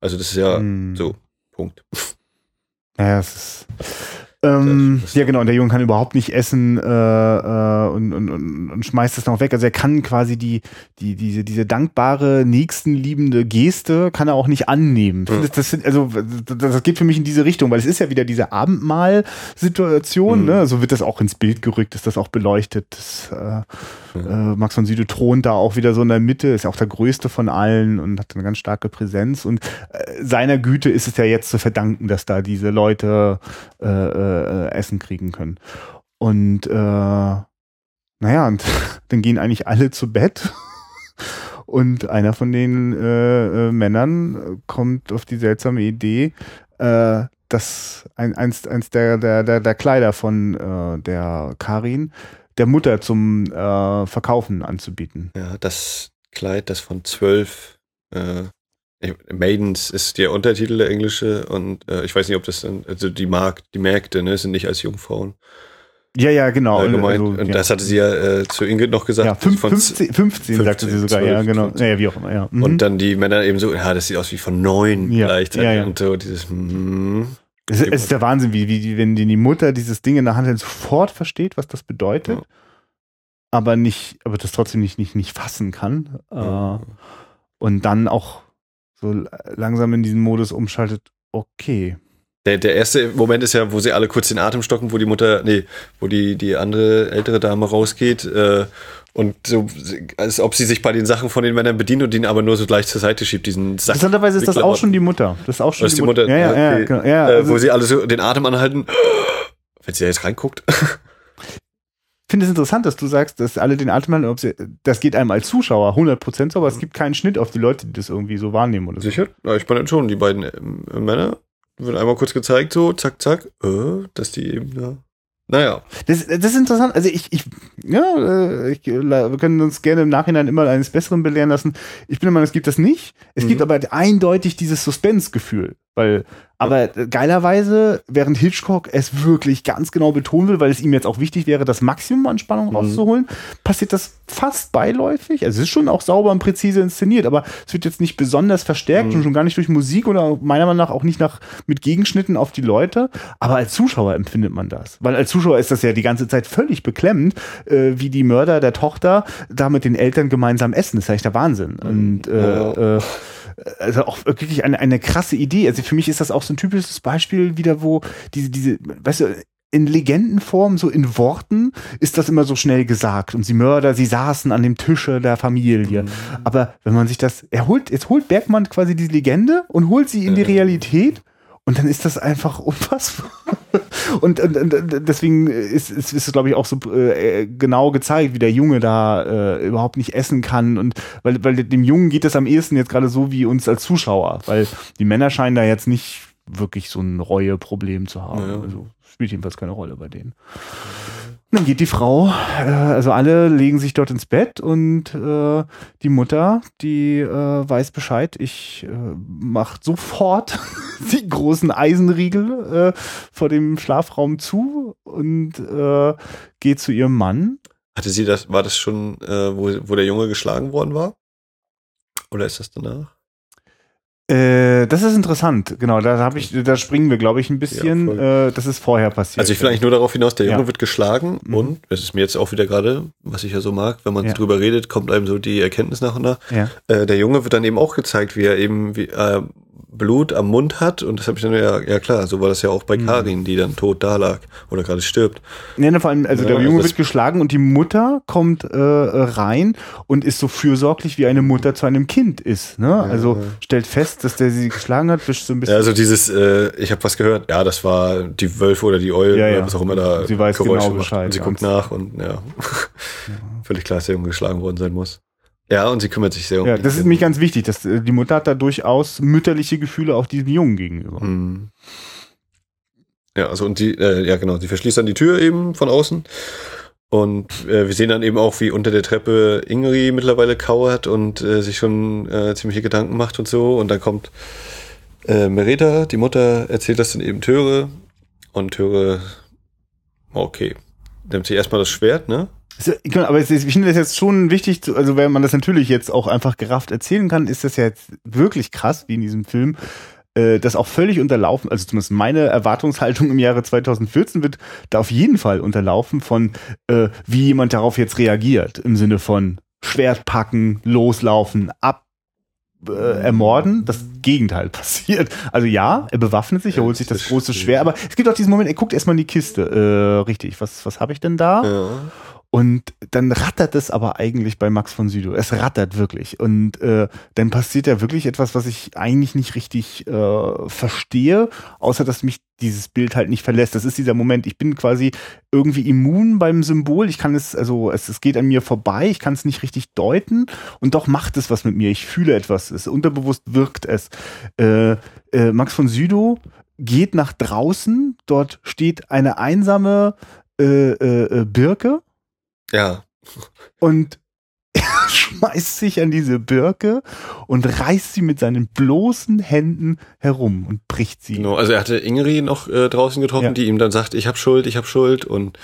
S1: Also das ist ja mhm. so, Punkt.
S2: Ja, es ist, ähm, ja, genau. Und der Junge kann überhaupt nicht essen äh, äh, und, und, und, und schmeißt es noch weg. Also er kann quasi die, die, diese, diese dankbare, nächstenliebende Geste kann er auch nicht annehmen. Mhm. Das, das, sind, also, das geht für mich in diese Richtung, weil es ist ja wieder diese Abendmahl-Situation. Mhm. Ne? So wird das auch ins Bild gerückt, ist das auch beleuchtet. Das, äh, mhm. Max von Süde thront da auch wieder so in der Mitte, ist ja auch der größte von allen und hat eine ganz starke Präsenz. Und äh, seiner Güte ist es ja jetzt zu verdanken, dass da diese Leute äh, äh äh, Essen kriegen können. Und äh, naja, und dann gehen eigentlich alle zu Bett. Und einer von den äh, äh, Männern kommt auf die seltsame Idee, äh, dass ein, eins, eins der, der, der, der Kleider von äh, der Karin der Mutter zum äh, Verkaufen anzubieten.
S1: Ja, das Kleid, das von zwölf äh, Maidens ist der Untertitel der englische und äh, ich weiß nicht, ob das dann, also die Markt, die Märkte, ne, sind nicht als Jungfrauen.
S2: Ja, ja, genau.
S1: Also, und ja. das hatte sie ja äh, zu Ingrid noch gesagt. Ja,
S2: 15, 15, 15 sagte sie sogar, 12, ja, genau. 15. Ja, wie auch immer, ja.
S1: Mhm. Und dann die Männer eben so, ja, das sieht aus wie von neun ja, vielleicht. Ja, ja. Und so dieses, mm,
S2: es, es ist der Wahnsinn, wie, wie wenn die Mutter dieses Ding in der Hand hat, sofort versteht, was das bedeutet, ja. aber nicht, aber das trotzdem nicht, nicht, nicht fassen kann. Äh, und dann auch so langsam in diesen Modus umschaltet, okay.
S1: Der, der erste Moment ist ja, wo sie alle kurz den Atem stocken, wo die Mutter, nee, wo die, die andere ältere Dame rausgeht äh, und so, als ob sie sich bei den Sachen von den Männern bedient und ihn aber nur so gleich zur Seite schiebt, diesen
S2: Sack. Interessanterweise ist das auch schon die Mutter. Das ist auch schon
S1: das die, die Mutter.
S2: Ja, ja, okay. ja, genau. ja,
S1: also, äh, wo sie alle so den Atem anhalten, wenn sie da jetzt reinguckt.
S2: finde es interessant, dass du sagst, dass alle den Atem halten, sie, das geht einem als Zuschauer 100% so, aber es gibt keinen Schnitt auf die Leute, die das irgendwie so wahrnehmen oder
S1: Sicher? Ja, ich meine schon, die beiden äh, Männer wird einmal kurz gezeigt, so, zack, zack, äh, dass die eben da. Naja.
S2: Das, das ist interessant. Also ich, ich, ja, äh, ich, wir können uns gerne im Nachhinein immer eines Besseren belehren lassen. Ich bin der Meinung, es gibt das nicht. Es mhm. gibt aber eindeutig dieses Suspense-Gefühl. Weil aber geilerweise, während Hitchcock es wirklich ganz genau betonen will, weil es ihm jetzt auch wichtig wäre, das Maximum an Spannung mhm. rauszuholen, passiert das fast beiläufig. Also es ist schon auch sauber und präzise inszeniert, aber es wird jetzt nicht besonders verstärkt mhm. und schon gar nicht durch Musik oder meiner Meinung nach auch nicht nach, mit Gegenschnitten auf die Leute. Aber als Zuschauer empfindet man das. Weil als Zuschauer ist das ja die ganze Zeit völlig beklemmend, äh, wie die Mörder der Tochter da mit den Eltern gemeinsam essen. Das ist eigentlich der Wahnsinn. Und äh, ja. äh, also auch wirklich eine, eine krasse Idee. Also für mich ist das auch so ein typisches Beispiel wieder, wo diese, diese, weißt du, in Legendenform, so in Worten, ist das immer so schnell gesagt. Und sie Mörder, sie saßen an dem Tische der Familie. Mhm. Aber wenn man sich das, er holt, jetzt holt Bergmann quasi die Legende und holt sie in die Realität und dann ist das einfach unfassbar. Und, und, und deswegen ist, ist, ist es, glaube ich, auch so äh, genau gezeigt, wie der Junge da äh, überhaupt nicht essen kann. Und weil, weil dem Jungen geht es am ehesten jetzt gerade so wie uns als Zuschauer, weil die Männer scheinen da jetzt nicht wirklich so ein Reue-Problem zu haben. Ja. Also spielt jedenfalls keine Rolle bei denen. Dann geht die Frau, äh, also alle legen sich dort ins Bett und äh, die Mutter, die äh, weiß Bescheid. Ich äh, mache sofort die großen Eisenriegel äh, vor dem Schlafraum zu und äh, geht zu ihrem Mann.
S1: Hatte sie das, war das schon, äh, wo, wo der Junge geschlagen worden war? Oder ist das danach?
S2: Äh, das ist interessant, genau. Da habe ich, da springen wir, glaube ich, ein bisschen. Ja, äh, das ist vorher passiert.
S1: Also ich will eigentlich nur darauf hinaus, der Junge ja. wird geschlagen mhm. und das ist mir jetzt auch wieder gerade, was ich ja so mag, wenn man ja. drüber redet, kommt einem so die Erkenntnis nach und nach. Äh, der Junge wird dann eben auch gezeigt, wie er eben wie, äh, Blut am Mund hat und das habe ich dann ja, ja klar, so war das ja auch bei mhm. Karin, die dann tot da lag oder gerade stirbt.
S2: Nee, ne, vor allem, also ja, der Junge also wird geschlagen und die Mutter kommt äh, rein und ist so fürsorglich, wie eine Mutter zu einem Kind ist. Ne? Ja, also stellt fest, dass der sie geschlagen hat, wischt so ein bisschen.
S1: Ja, also dieses, äh, ich habe was gehört, ja, das war die Wölfe oder die Eule, oder was auch immer da
S2: sie weiß Geräusche genau Bescheid,
S1: sie guckt nach und ja, völlig klar, dass der Junge geschlagen worden sein muss. Ja, und sie kümmert sich sehr
S2: um Ja, das ist nämlich ganz wichtig. Dass, äh, die Mutter hat da durchaus mütterliche Gefühle auch diesem Jungen gegenüber. Mhm.
S1: Ja, also und die, äh, ja genau, sie verschließt dann die Tür eben von außen. Und äh, wir sehen dann eben auch, wie unter der Treppe Ingri mittlerweile kauert und äh, sich schon äh, ziemliche Gedanken macht und so. Und dann kommt äh, Merita, die Mutter, erzählt das dann eben Töre. Und Töre, okay, nimmt sie erstmal das Schwert, ne?
S2: Aber ich finde das jetzt schon wichtig, also wenn man das natürlich jetzt auch einfach gerafft erzählen kann, ist das ja jetzt wirklich krass, wie in diesem Film, äh, das auch völlig unterlaufen, also zumindest meine Erwartungshaltung im Jahre 2014 wird da auf jeden Fall unterlaufen von, äh, wie jemand darauf jetzt reagiert, im Sinne von Schwert packen, loslaufen, ab, äh, ermorden, das Gegenteil passiert. Also ja, er bewaffnet sich, er holt sich das große Schwert, aber es gibt auch diesen Moment, er guckt erstmal in die Kiste. Äh, richtig, was, was habe ich denn da? Ja. Und dann rattert es aber eigentlich bei Max von Sydow. Es rattert wirklich. Und äh, dann passiert ja wirklich etwas, was ich eigentlich nicht richtig äh, verstehe, außer dass mich dieses Bild halt nicht verlässt. Das ist dieser Moment, ich bin quasi irgendwie immun beim Symbol. Ich kann es, also es, es geht an mir vorbei, ich kann es nicht richtig deuten und doch macht es was mit mir. Ich fühle etwas. Es unterbewusst wirkt es. Äh, äh, Max von Sydow geht nach draußen, dort steht eine einsame äh, äh, äh Birke
S1: ja.
S2: Und er schmeißt sich an diese Birke und reißt sie mit seinen bloßen Händen herum und bricht sie.
S1: Genau, also er hatte Ingrid noch äh, draußen getroffen, ja. die ihm dann sagt, ich hab Schuld, ich hab Schuld und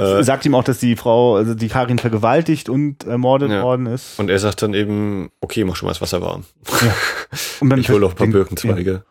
S2: äh, sagt ihm auch, dass die Frau, also die Karin vergewaltigt und ermordet ja. worden ist.
S1: Und er sagt dann eben, okay, mach schon mal das Wasser warm. Ja. Und ich hole auch ein paar Birkenzweige.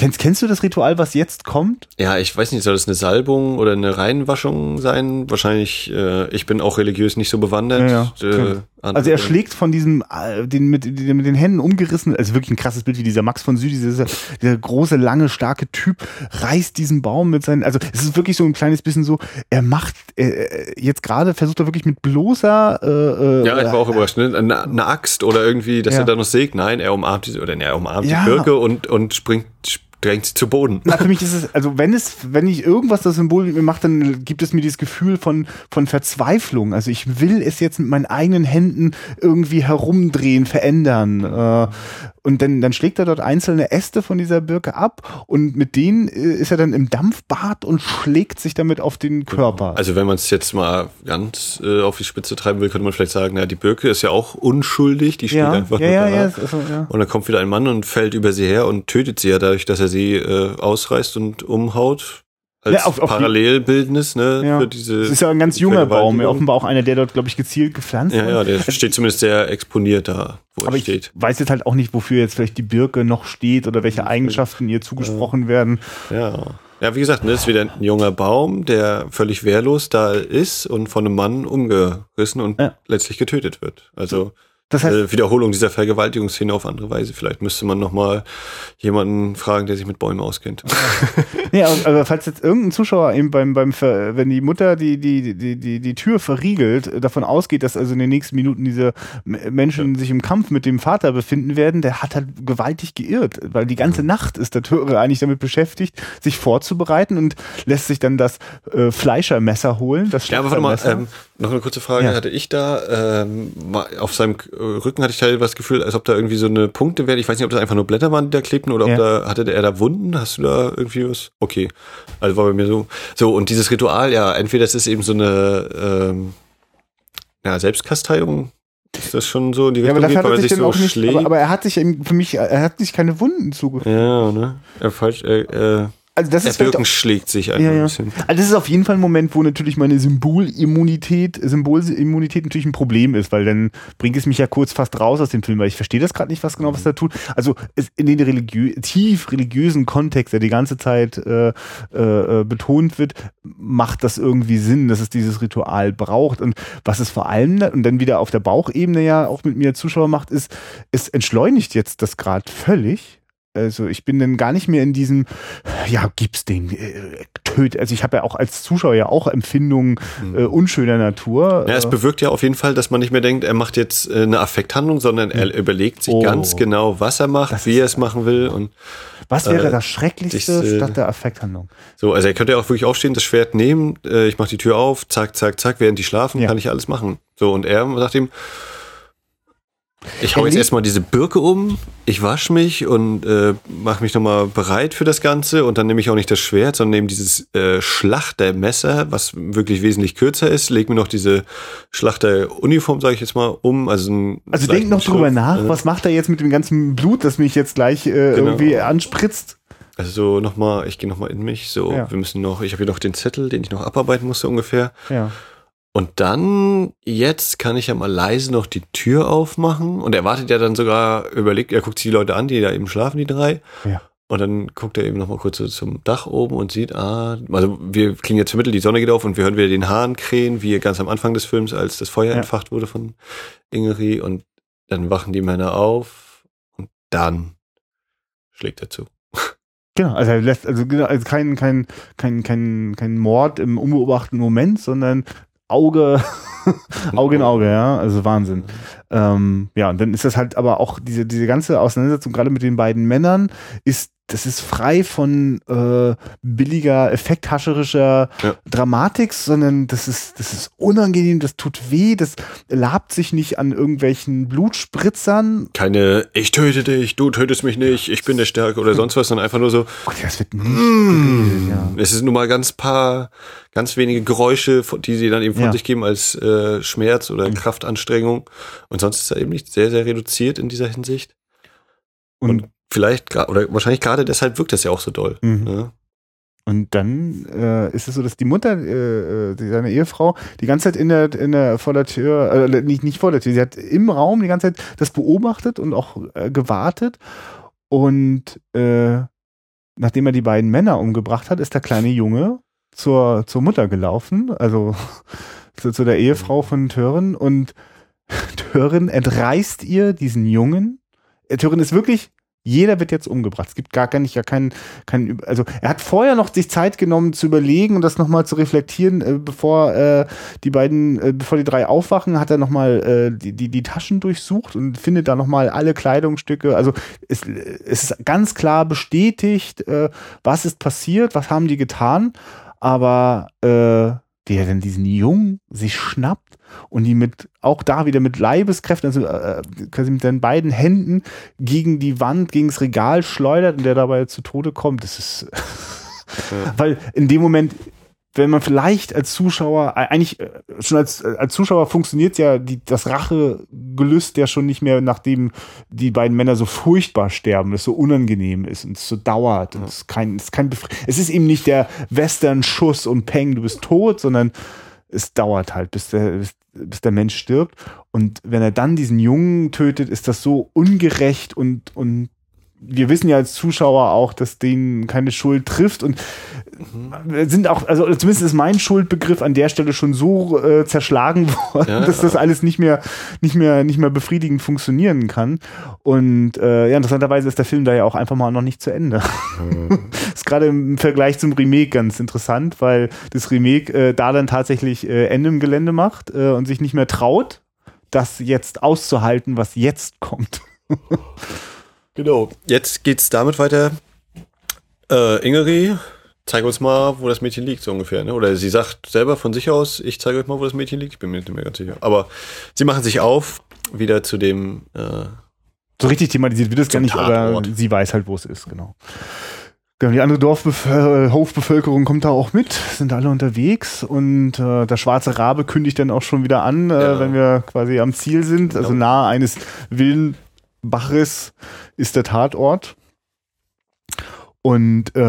S2: Kennst, kennst du das Ritual, was jetzt kommt?
S1: Ja, ich weiß nicht, soll das eine Salbung oder eine Reinwaschung sein? Wahrscheinlich, äh, ich bin auch religiös nicht so bewandert. Ja, ja.
S2: Äh, also er schlägt von diesem, äh, den, mit, den, mit den Händen umgerissen, also wirklich ein krasses Bild, wie dieser Max von Süd, dieser, dieser große, lange, starke Typ, reißt diesen Baum mit seinen, also es ist wirklich so ein kleines bisschen so, er macht, äh, jetzt gerade versucht er wirklich mit bloßer,
S1: äh, äh Ja, ich war auch überrascht, ne? Eine, eine Axt oder irgendwie, dass ja. er da noch sägt. Nein, er umarmt diese, oder ne, er umarmt die Birke und, und springt drängt sie zu Boden.
S2: Na, für mich ist es, also wenn es, wenn ich irgendwas das Symbol mit mir macht, dann gibt es mir dieses Gefühl von, von Verzweiflung. Also ich will es jetzt mit meinen eigenen Händen irgendwie herumdrehen, verändern. Äh, und dann, dann schlägt er dort einzelne Äste von dieser Birke ab und mit denen äh, ist er dann im Dampfbad und schlägt sich damit auf den Körper.
S1: Also wenn man es jetzt mal ganz äh, auf die Spitze treiben will, könnte man vielleicht sagen, na, die Birke ist ja auch unschuldig, die steht ja, einfach
S2: ja, nur ja, da. Ja, also,
S1: ja. Und dann kommt wieder ein Mann und fällt über sie her und tötet sie ja dadurch, dass er sie äh, ausreißt und umhaut als ja, auf, auf Parallelbildnis, ne,
S2: ja. für diese. Das ist ja ein ganz junger Baum, offenbar auch einer, der dort, glaube ich, gezielt gepflanzt
S1: ja, Ja, der also, steht zumindest sehr exponiert da,
S2: wo aber er steht. Ich weiß jetzt halt auch nicht, wofür jetzt vielleicht die Birke noch steht oder welche Eigenschaften ihr zugesprochen
S1: ja.
S2: werden.
S1: Ja. Ja, wie gesagt, ne, ist wieder ein junger Baum, der völlig wehrlos da ist und von einem Mann umgerissen und ja. letztlich getötet wird. Also das heißt, äh, Wiederholung dieser Vergewaltigungsszene auf andere Weise. Vielleicht müsste man noch mal jemanden fragen, der sich mit Bäumen auskennt.
S2: nee, aber, aber, falls jetzt irgendein Zuschauer eben beim, beim Ver wenn die Mutter die, die, die, die, die Tür verriegelt, davon ausgeht, dass also in den nächsten Minuten diese Menschen ja. sich im Kampf mit dem Vater befinden werden, der hat halt gewaltig geirrt, weil die ganze ja. Nacht ist der Töre eigentlich damit beschäftigt, sich vorzubereiten und lässt sich dann das äh, Fleischermesser holen. Das
S1: ja, aber warte mal, ähm, noch eine kurze Frage ja. hatte ich da. Ähm, auf seinem Rücken hatte ich teilweise das Gefühl, als ob da irgendwie so eine Punkte wären. Ich weiß nicht, ob das einfach nur Blätter waren, die da klebten oder ja. ob da, hatte er da Wunden? Hast du da irgendwie was? Okay. Also war bei mir so. So, und dieses Ritual, ja, entweder es ist eben so eine ähm, ja, Selbstkasteiung, ist das schon so in die
S2: Richtung ja, aber geht, weil er sich so nicht, schlägt? Aber, aber, er hat sich eben, für mich, er hat sich keine Wunden zugefügt.
S1: Ja, ne? Er falsch, äh, äh, also das der ist Birken schlägt sich einfach ja, ja. ein bisschen.
S2: Also das ist auf jeden Fall ein Moment, wo natürlich meine Symbolimmunität, Symbolimmunität natürlich ein Problem ist, weil dann bringt es mich ja kurz fast raus aus dem Film, weil ich verstehe das gerade nicht, was genau was da tut. Also in den religiö tief religiösen Kontext, der die ganze Zeit äh, äh, betont wird, macht das irgendwie Sinn, dass es dieses Ritual braucht. Und was es vor allem und dann wieder auf der Bauchebene ja auch mit mir Zuschauer macht, ist, es entschleunigt jetzt das gerade völlig also ich bin dann gar nicht mehr in diesem, ja, gib's den, äh, töt. Also ich habe ja auch als Zuschauer ja auch Empfindungen mhm. äh, unschöner Natur.
S1: Ja, es bewirkt ja auf jeden Fall, dass man nicht mehr denkt, er macht jetzt äh, eine Affekthandlung, sondern er mhm. überlegt sich oh. ganz genau, was er macht, wie er es machen will und
S2: was wäre äh, das Schrecklichste ich, statt der Affekthandlung?
S1: So, also er könnte ja auch wirklich aufstehen, das Schwert nehmen, äh, ich mache die Tür auf, zack, zack, zack, während die schlafen, ja. kann ich alles machen. So, und er sagt ihm, ich hau jetzt erstmal diese Birke um, ich wasche mich und äh, mache mich nochmal bereit für das Ganze und dann nehme ich auch nicht das Schwert, sondern nehme dieses äh, Schlachtermesser, was wirklich wesentlich kürzer ist, leg mir noch diese Schlachteruniform, sage ich jetzt mal, um. Also,
S2: also denk noch drüber nach, äh, was macht er jetzt mit dem ganzen Blut, das mich jetzt gleich äh, genau. irgendwie anspritzt?
S1: Also so nochmal, ich gehe nochmal in mich, so, ja. wir müssen noch, ich habe hier noch den Zettel, den ich noch abarbeiten musste ungefähr.
S2: Ja.
S1: Und dann, jetzt kann ich ja mal leise noch die Tür aufmachen. Und er wartet ja dann sogar, überlegt, er guckt sich die Leute an, die da eben schlafen, die drei.
S2: Ja.
S1: Und dann guckt er eben noch mal kurz so zum Dach oben und sieht, ah, also wir kriegen jetzt Mittel, die Sonne geht auf und wir hören wieder den Hahn krähen, wie ganz am Anfang des Films, als das Feuer ja. entfacht wurde von Ingeri. Und dann wachen die Männer auf und dann schlägt er zu.
S2: Genau, also er lässt also, genau, also kein, kein, kein, kein, kein Mord im unbeobachteten Moment, sondern Auge, Auge in Auge, ja, also Wahnsinn. Ähm, ja, und dann ist das halt aber auch diese, diese ganze Auseinandersetzung gerade mit den beiden Männern ist das ist frei von äh, billiger, effekthascherischer ja. Dramatik, sondern das ist, das ist unangenehm, das tut weh, das labt sich nicht an irgendwelchen Blutspritzern.
S1: Keine, ich töte dich, du tötest mich nicht, ich bin der Stärke oder sonst was, sondern einfach nur so.
S2: Oh, das wird nicht mm,
S1: ja. Es ist nur mal ganz paar, ganz wenige Geräusche, die sie dann eben von ja. sich geben als äh, Schmerz oder mhm. Kraftanstrengung. Und sonst ist er eben nicht sehr, sehr reduziert in dieser Hinsicht. Und, und vielleicht oder wahrscheinlich gerade deshalb wirkt das ja auch so doll. Mhm. Ja.
S2: Und dann äh, ist es so, dass die Mutter, äh, äh seine Ehefrau, die ganze Zeit in der, in der vor der Tür, äh, nicht, nicht vor der Tür, sie hat im Raum die ganze Zeit das beobachtet und auch äh, gewartet. Und äh, nachdem er die beiden Männer umgebracht hat, ist der kleine Junge zur, zur Mutter gelaufen, also zu, zu der Ehefrau von Tören. Und Tören entreißt ihr diesen Jungen. Tören ist wirklich Jeder wird jetzt umgebracht. Es gibt gar, gar nicht, gar keinen, keinen, also er hat vorher noch sich Zeit genommen zu überlegen und das nochmal zu reflektieren, äh, bevor äh, die beiden, äh, bevor die drei aufwachen, hat er nochmal äh, die, die, die Taschen durchsucht und findet da nochmal alle Kleidungsstücke. Also es, es ist ganz klar bestätigt, äh, was ist passiert, was haben die getan, aber äh, der dann diesen Jungen sich schnappt und die mit, auch da wieder mit Leibeskräften, also äh, quasi mit seinen beiden Händen gegen die Wand, gegen das Regal schleudert und der dabei zu Tode kommt. Das ist, ja. weil in dem Moment wenn man vielleicht als Zuschauer, äh, eigentlich äh, schon als, äh, als Zuschauer funktioniert ja die, das Rachegelüst ja schon nicht mehr, nachdem die beiden Männer so furchtbar sterben, es so unangenehm ist und es so dauert. Und es, ist kein, es, ist kein es ist eben nicht der Western-Schuss und Peng, du bist tot, sondern es dauert halt, bis der, bis, bis der Mensch stirbt. Und wenn er dann diesen Jungen tötet, ist das so ungerecht und, und wir wissen ja als Zuschauer auch, dass denen keine Schuld trifft und mhm. sind auch, also zumindest ist mein Schuldbegriff an der Stelle schon so äh, zerschlagen worden, ja, dass das alles nicht mehr, nicht mehr, nicht mehr befriedigend funktionieren kann. Und äh, ja, interessanterweise ist der Film da ja auch einfach mal noch nicht zu Ende. Mhm. ist gerade im Vergleich zum Remake ganz interessant, weil das Remake äh, da dann tatsächlich äh, Ende im Gelände macht äh, und sich nicht mehr traut, das jetzt auszuhalten, was jetzt kommt.
S1: Genau. Jetzt geht's damit weiter. Äh, Ingeri, zeig uns mal, wo das Mädchen liegt, so ungefähr. Ne? Oder sie sagt selber von sich aus, ich zeige euch mal, wo das Mädchen liegt. Ich bin mir nicht mehr ganz sicher. Aber sie machen sich auf, wieder zu dem. Äh,
S2: so richtig thematisiert wird es gar nicht, Tatort. aber sie weiß halt, wo es ist, genau. Genau, die andere Dorfbevölkerung, äh, Hofbevölkerung kommt da auch mit, sind alle unterwegs und äh, der schwarze Rabe kündigt dann auch schon wieder an, äh, ja. wenn wir quasi am Ziel sind, also genau. nahe eines wilden Baches ist der Tatort. Und äh,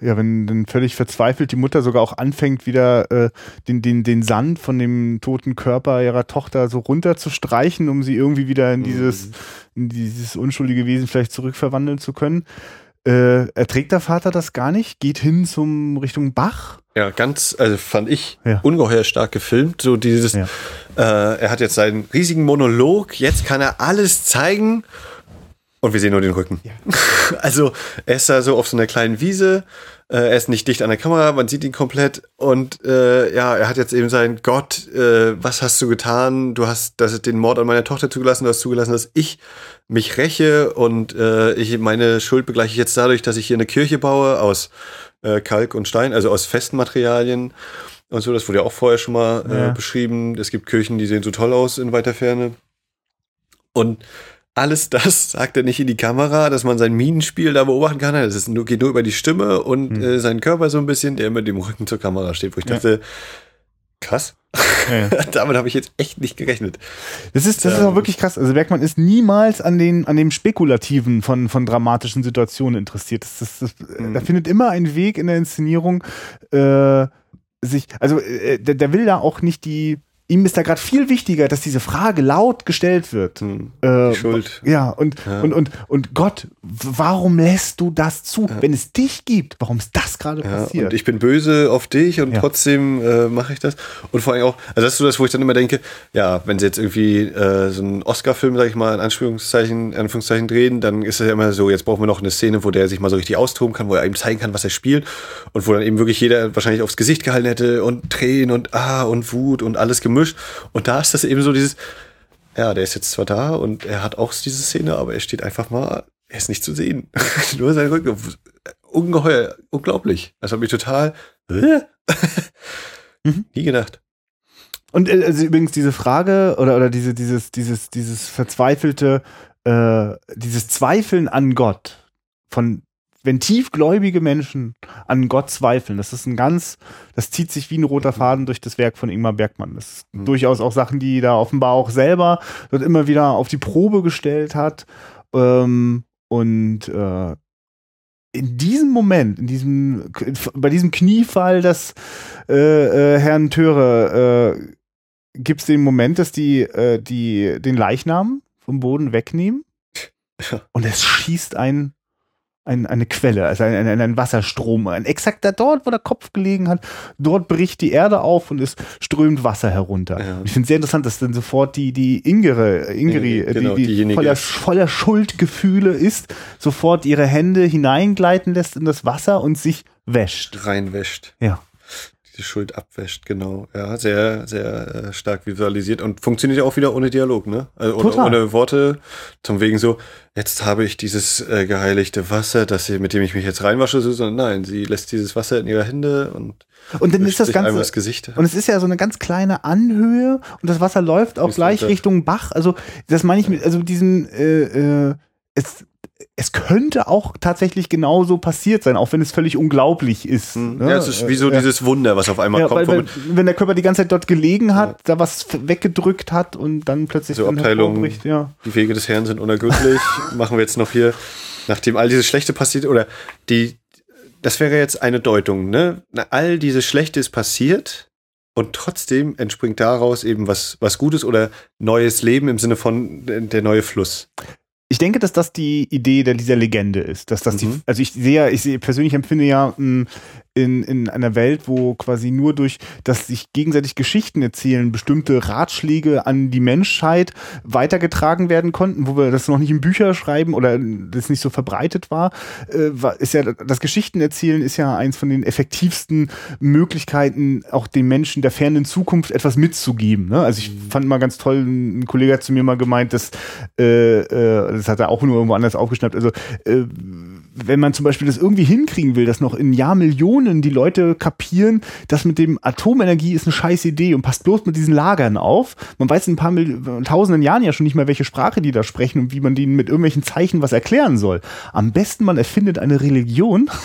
S2: ja, wenn dann völlig verzweifelt die Mutter sogar auch anfängt, wieder äh, den, den, den Sand von dem toten Körper ihrer Tochter so runter zu streichen, um sie irgendwie wieder in dieses, mhm. in dieses unschuldige Wesen vielleicht zurückverwandeln zu können. Äh, erträgt der Vater das gar nicht, geht hin zum Richtung Bach.
S1: Ja, ganz, also fand ich ja. ungeheuer stark gefilmt. So dieses, ja. äh, er hat jetzt seinen riesigen Monolog, jetzt kann er alles zeigen und wir sehen nur den Rücken. Ja. Also er ist da so auf so einer kleinen Wiese, äh, er ist nicht dicht an der Kamera, man sieht ihn komplett und äh, ja, er hat jetzt eben sein Gott, äh, was hast du getan? Du hast das, den Mord an meiner Tochter zugelassen, du hast zugelassen, dass ich mich räche und äh, ich meine Schuld begleiche ich jetzt dadurch, dass ich hier eine Kirche baue aus äh, Kalk und Stein, also aus festen Materialien und so. Das wurde ja auch vorher schon mal äh, ja. beschrieben. Es gibt Kirchen, die sehen so toll aus in weiter Ferne. Und alles das sagt er nicht in die Kamera, dass man sein Minenspiel da beobachten kann. Das ist nur, geht nur über die Stimme und hm. äh, seinen Körper so ein bisschen, der mit dem Rücken zur Kamera steht, wo ich ja. dachte, krass. Ja. Damit habe ich jetzt echt nicht gerechnet.
S2: Das ist, das ähm. ist auch wirklich krass. Also Bergmann ist niemals an den, an dem Spekulativen von, von dramatischen Situationen interessiert. Das, das, das, mhm. Da findet immer ein Weg in der Inszenierung, äh, sich, also äh, der, der will da auch nicht die, ihm ist da gerade viel wichtiger, dass diese Frage laut gestellt wird. Hm,
S1: äh, Schuld.
S2: Ja und, ja. und und und Gott, warum lässt du das zu, ja. wenn es dich gibt? Warum ist das gerade ja, passiert?
S1: Und ich bin böse auf dich und trotzdem äh, mache ich das. Und vor allem auch, also das ist so das, wo ich dann immer denke, ja, wenn sie jetzt irgendwie äh, so einen Oscar-Film, sag ich mal, in Anführungszeichen, in Anführungszeichen drehen, dann ist es ja immer so, jetzt brauchen wir noch eine Szene, wo der sich mal so richtig austoben kann, wo er eben zeigen kann, was er spielt und wo dann eben wirklich jeder wahrscheinlich aufs Gesicht gehalten hätte und Tränen und ah und Wut und alles gemischt gemischt. Und da ist das eben so dieses, ja, der ist jetzt zwar da und er hat auch diese Szene, aber er steht einfach mal, er ist nicht zu sehen. Nur sein Rücken. Ungeheuer, unglaublich. Das hat mich total mhm. nie gedacht.
S2: Und äh, also übrigens diese Frage oder, oder diese, dieses, dieses, dieses verzweifelte, äh, dieses Zweifeln an Gott von wenn tiefgläubige Menschen an Gott zweifeln, das ist ein ganz, das zieht sich wie ein roter Faden durch das Werk von Ingmar Bergmann. Das ist mhm. durchaus auch Sachen, die da offenbar auch selber dort immer wieder auf die Probe gestellt hat. Ähm, und äh, in diesem Moment, in diesem, bei diesem Kniefall des äh, äh, Herrn Töre, äh, gibt es den Moment, dass die, äh, die den Leichnam vom Boden wegnehmen und es schießt ein ein, eine Quelle, also ein, ein, ein Wasserstrom. Ein exakter dort, wo der Kopf gelegen hat, dort bricht die Erde auf und es strömt Wasser herunter. Ja. Ich finde es sehr interessant, dass dann sofort die, die Ingere, Ingeri, ja, genau, die, die voller, voller Schuldgefühle ist, sofort ihre Hände hineingleiten lässt in das Wasser und sich wäscht.
S1: Reinwäscht.
S2: Ja
S1: die Schuld abwäscht, genau. Ja, sehr, sehr äh, stark visualisiert und funktioniert ja auch wieder ohne Dialog, ne? Also ohne, ohne, Worte, zum wegen so, jetzt habe ich dieses äh, geheiligte Wasser, das sie, mit dem ich mich jetzt reinwasche, sondern nein, sie lässt dieses Wasser in ihre Hände und
S2: und dann ist das Ganze
S1: das Gesicht.
S2: und es ist ja so eine ganz kleine Anhöhe und das Wasser läuft auch gleich Richtung Bach. Also das meine ich mit also mit diesem äh, äh, es es könnte auch tatsächlich genauso passiert sein, auch wenn es völlig unglaublich ist.
S1: Mhm. Ne? Ja, es ist wie so ja. dieses Wunder, was auf einmal ja, kommt.
S2: Weil, wenn der Körper die ganze Zeit dort gelegen hat, ja. da was weggedrückt hat und dann plötzlich
S1: so dann Abteilung, ja. die Wege des Herrn sind unergründlich, machen wir jetzt noch hier, nachdem all dieses Schlechte passiert, oder die, das wäre jetzt eine Deutung, ne? All dieses Schlechte ist passiert und trotzdem entspringt daraus eben was, was Gutes oder neues Leben im Sinne von der neue Fluss
S2: ich denke, dass das die Idee dieser Legende ist. Dass das mhm. die, also ich sehe, ich sehe, persönlich empfinde ja mh, in, in einer Welt, wo quasi nur durch das sich gegenseitig Geschichten erzählen, bestimmte Ratschläge an die Menschheit weitergetragen werden konnten, wo wir das noch nicht in Bücher schreiben oder das nicht so verbreitet war, äh, ist ja das Geschichten erzählen ist ja eins von den effektivsten Möglichkeiten, auch den Menschen der fernen Zukunft etwas mitzugeben. Ne? Also ich fand mal ganz toll, ein Kollege hat zu mir mal gemeint, dass äh, äh, das hat er auch nur irgendwo anders aufgeschnappt. Also äh, wenn man zum Beispiel das irgendwie hinkriegen will, dass noch in Jahrmillionen die Leute kapieren, dass mit dem Atomenergie ist eine scheiß Idee und passt bloß mit diesen Lagern auf. Man weiß in ein paar Mil tausenden Jahren ja schon nicht mehr, welche Sprache die da sprechen und wie man denen mit irgendwelchen Zeichen was erklären soll. Am besten man erfindet eine Religion.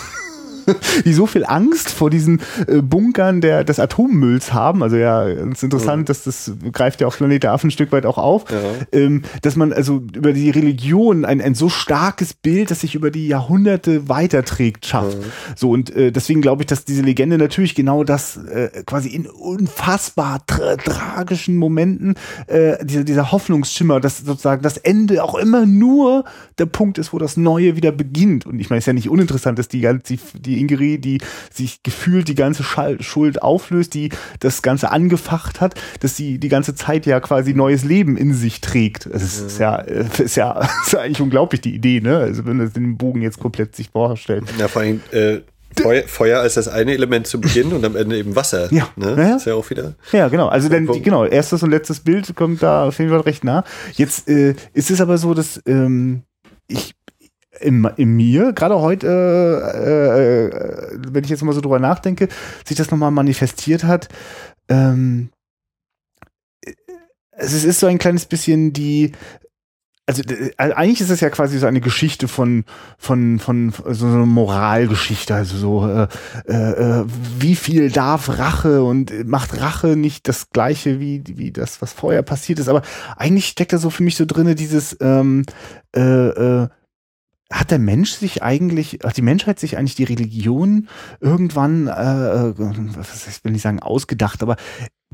S2: die so viel Angst vor diesen äh, Bunkern der, des Atommülls haben. Also ja, es ist interessant, ja. dass das greift ja auf Planet der Affen ein Stück weit auch auf, ja. ähm, dass man also über die Religion ein, ein so starkes Bild, das sich über die Jahrhunderte weiterträgt, schafft. Ja. So und äh, deswegen glaube ich, dass diese Legende natürlich genau das äh, quasi in unfassbar tra tragischen Momenten äh, dieser, dieser Hoffnungsschimmer, dass sozusagen das Ende auch immer nur der Punkt ist, wo das Neue wieder beginnt. Und ich meine, es ist ja nicht uninteressant, dass die, die, die die Ingrid, die sich gefühlt die ganze Schuld auflöst, die das Ganze angefacht hat, dass sie die ganze Zeit ja quasi neues Leben in sich trägt. Es ist, ist ja, ist ja, ist eigentlich unglaublich, die Idee, ne? Also wenn man den Bogen jetzt komplett sich vorstellt.
S1: Ja, vor allem, äh, Feuer, Feuer als das eine Element zu Beginn und am Ende eben Wasser.
S2: Ja.
S1: Ne?
S2: Ja,
S1: ist ja auch wieder.
S2: Ja, genau. Also dann, genau, erstes und letztes Bild kommt da auf jeden Fall recht nah. Jetzt äh, ist es aber so, dass ähm, ich in, in mir, gerade heute, äh, äh, wenn ich jetzt mal so drüber nachdenke, sich das nochmal manifestiert hat. Ähm, es ist so ein kleines bisschen die, also äh, eigentlich ist es ja quasi so eine Geschichte von von von so eine Moralgeschichte, also so äh, äh, wie viel darf Rache und macht Rache nicht das gleiche wie wie das was vorher passiert ist, aber eigentlich steckt da so für mich so drinne dieses ähm, äh, äh, hat der Mensch sich eigentlich, hat die Menschheit sich eigentlich die Religion irgendwann, äh, äh was will ich sagen, ausgedacht, aber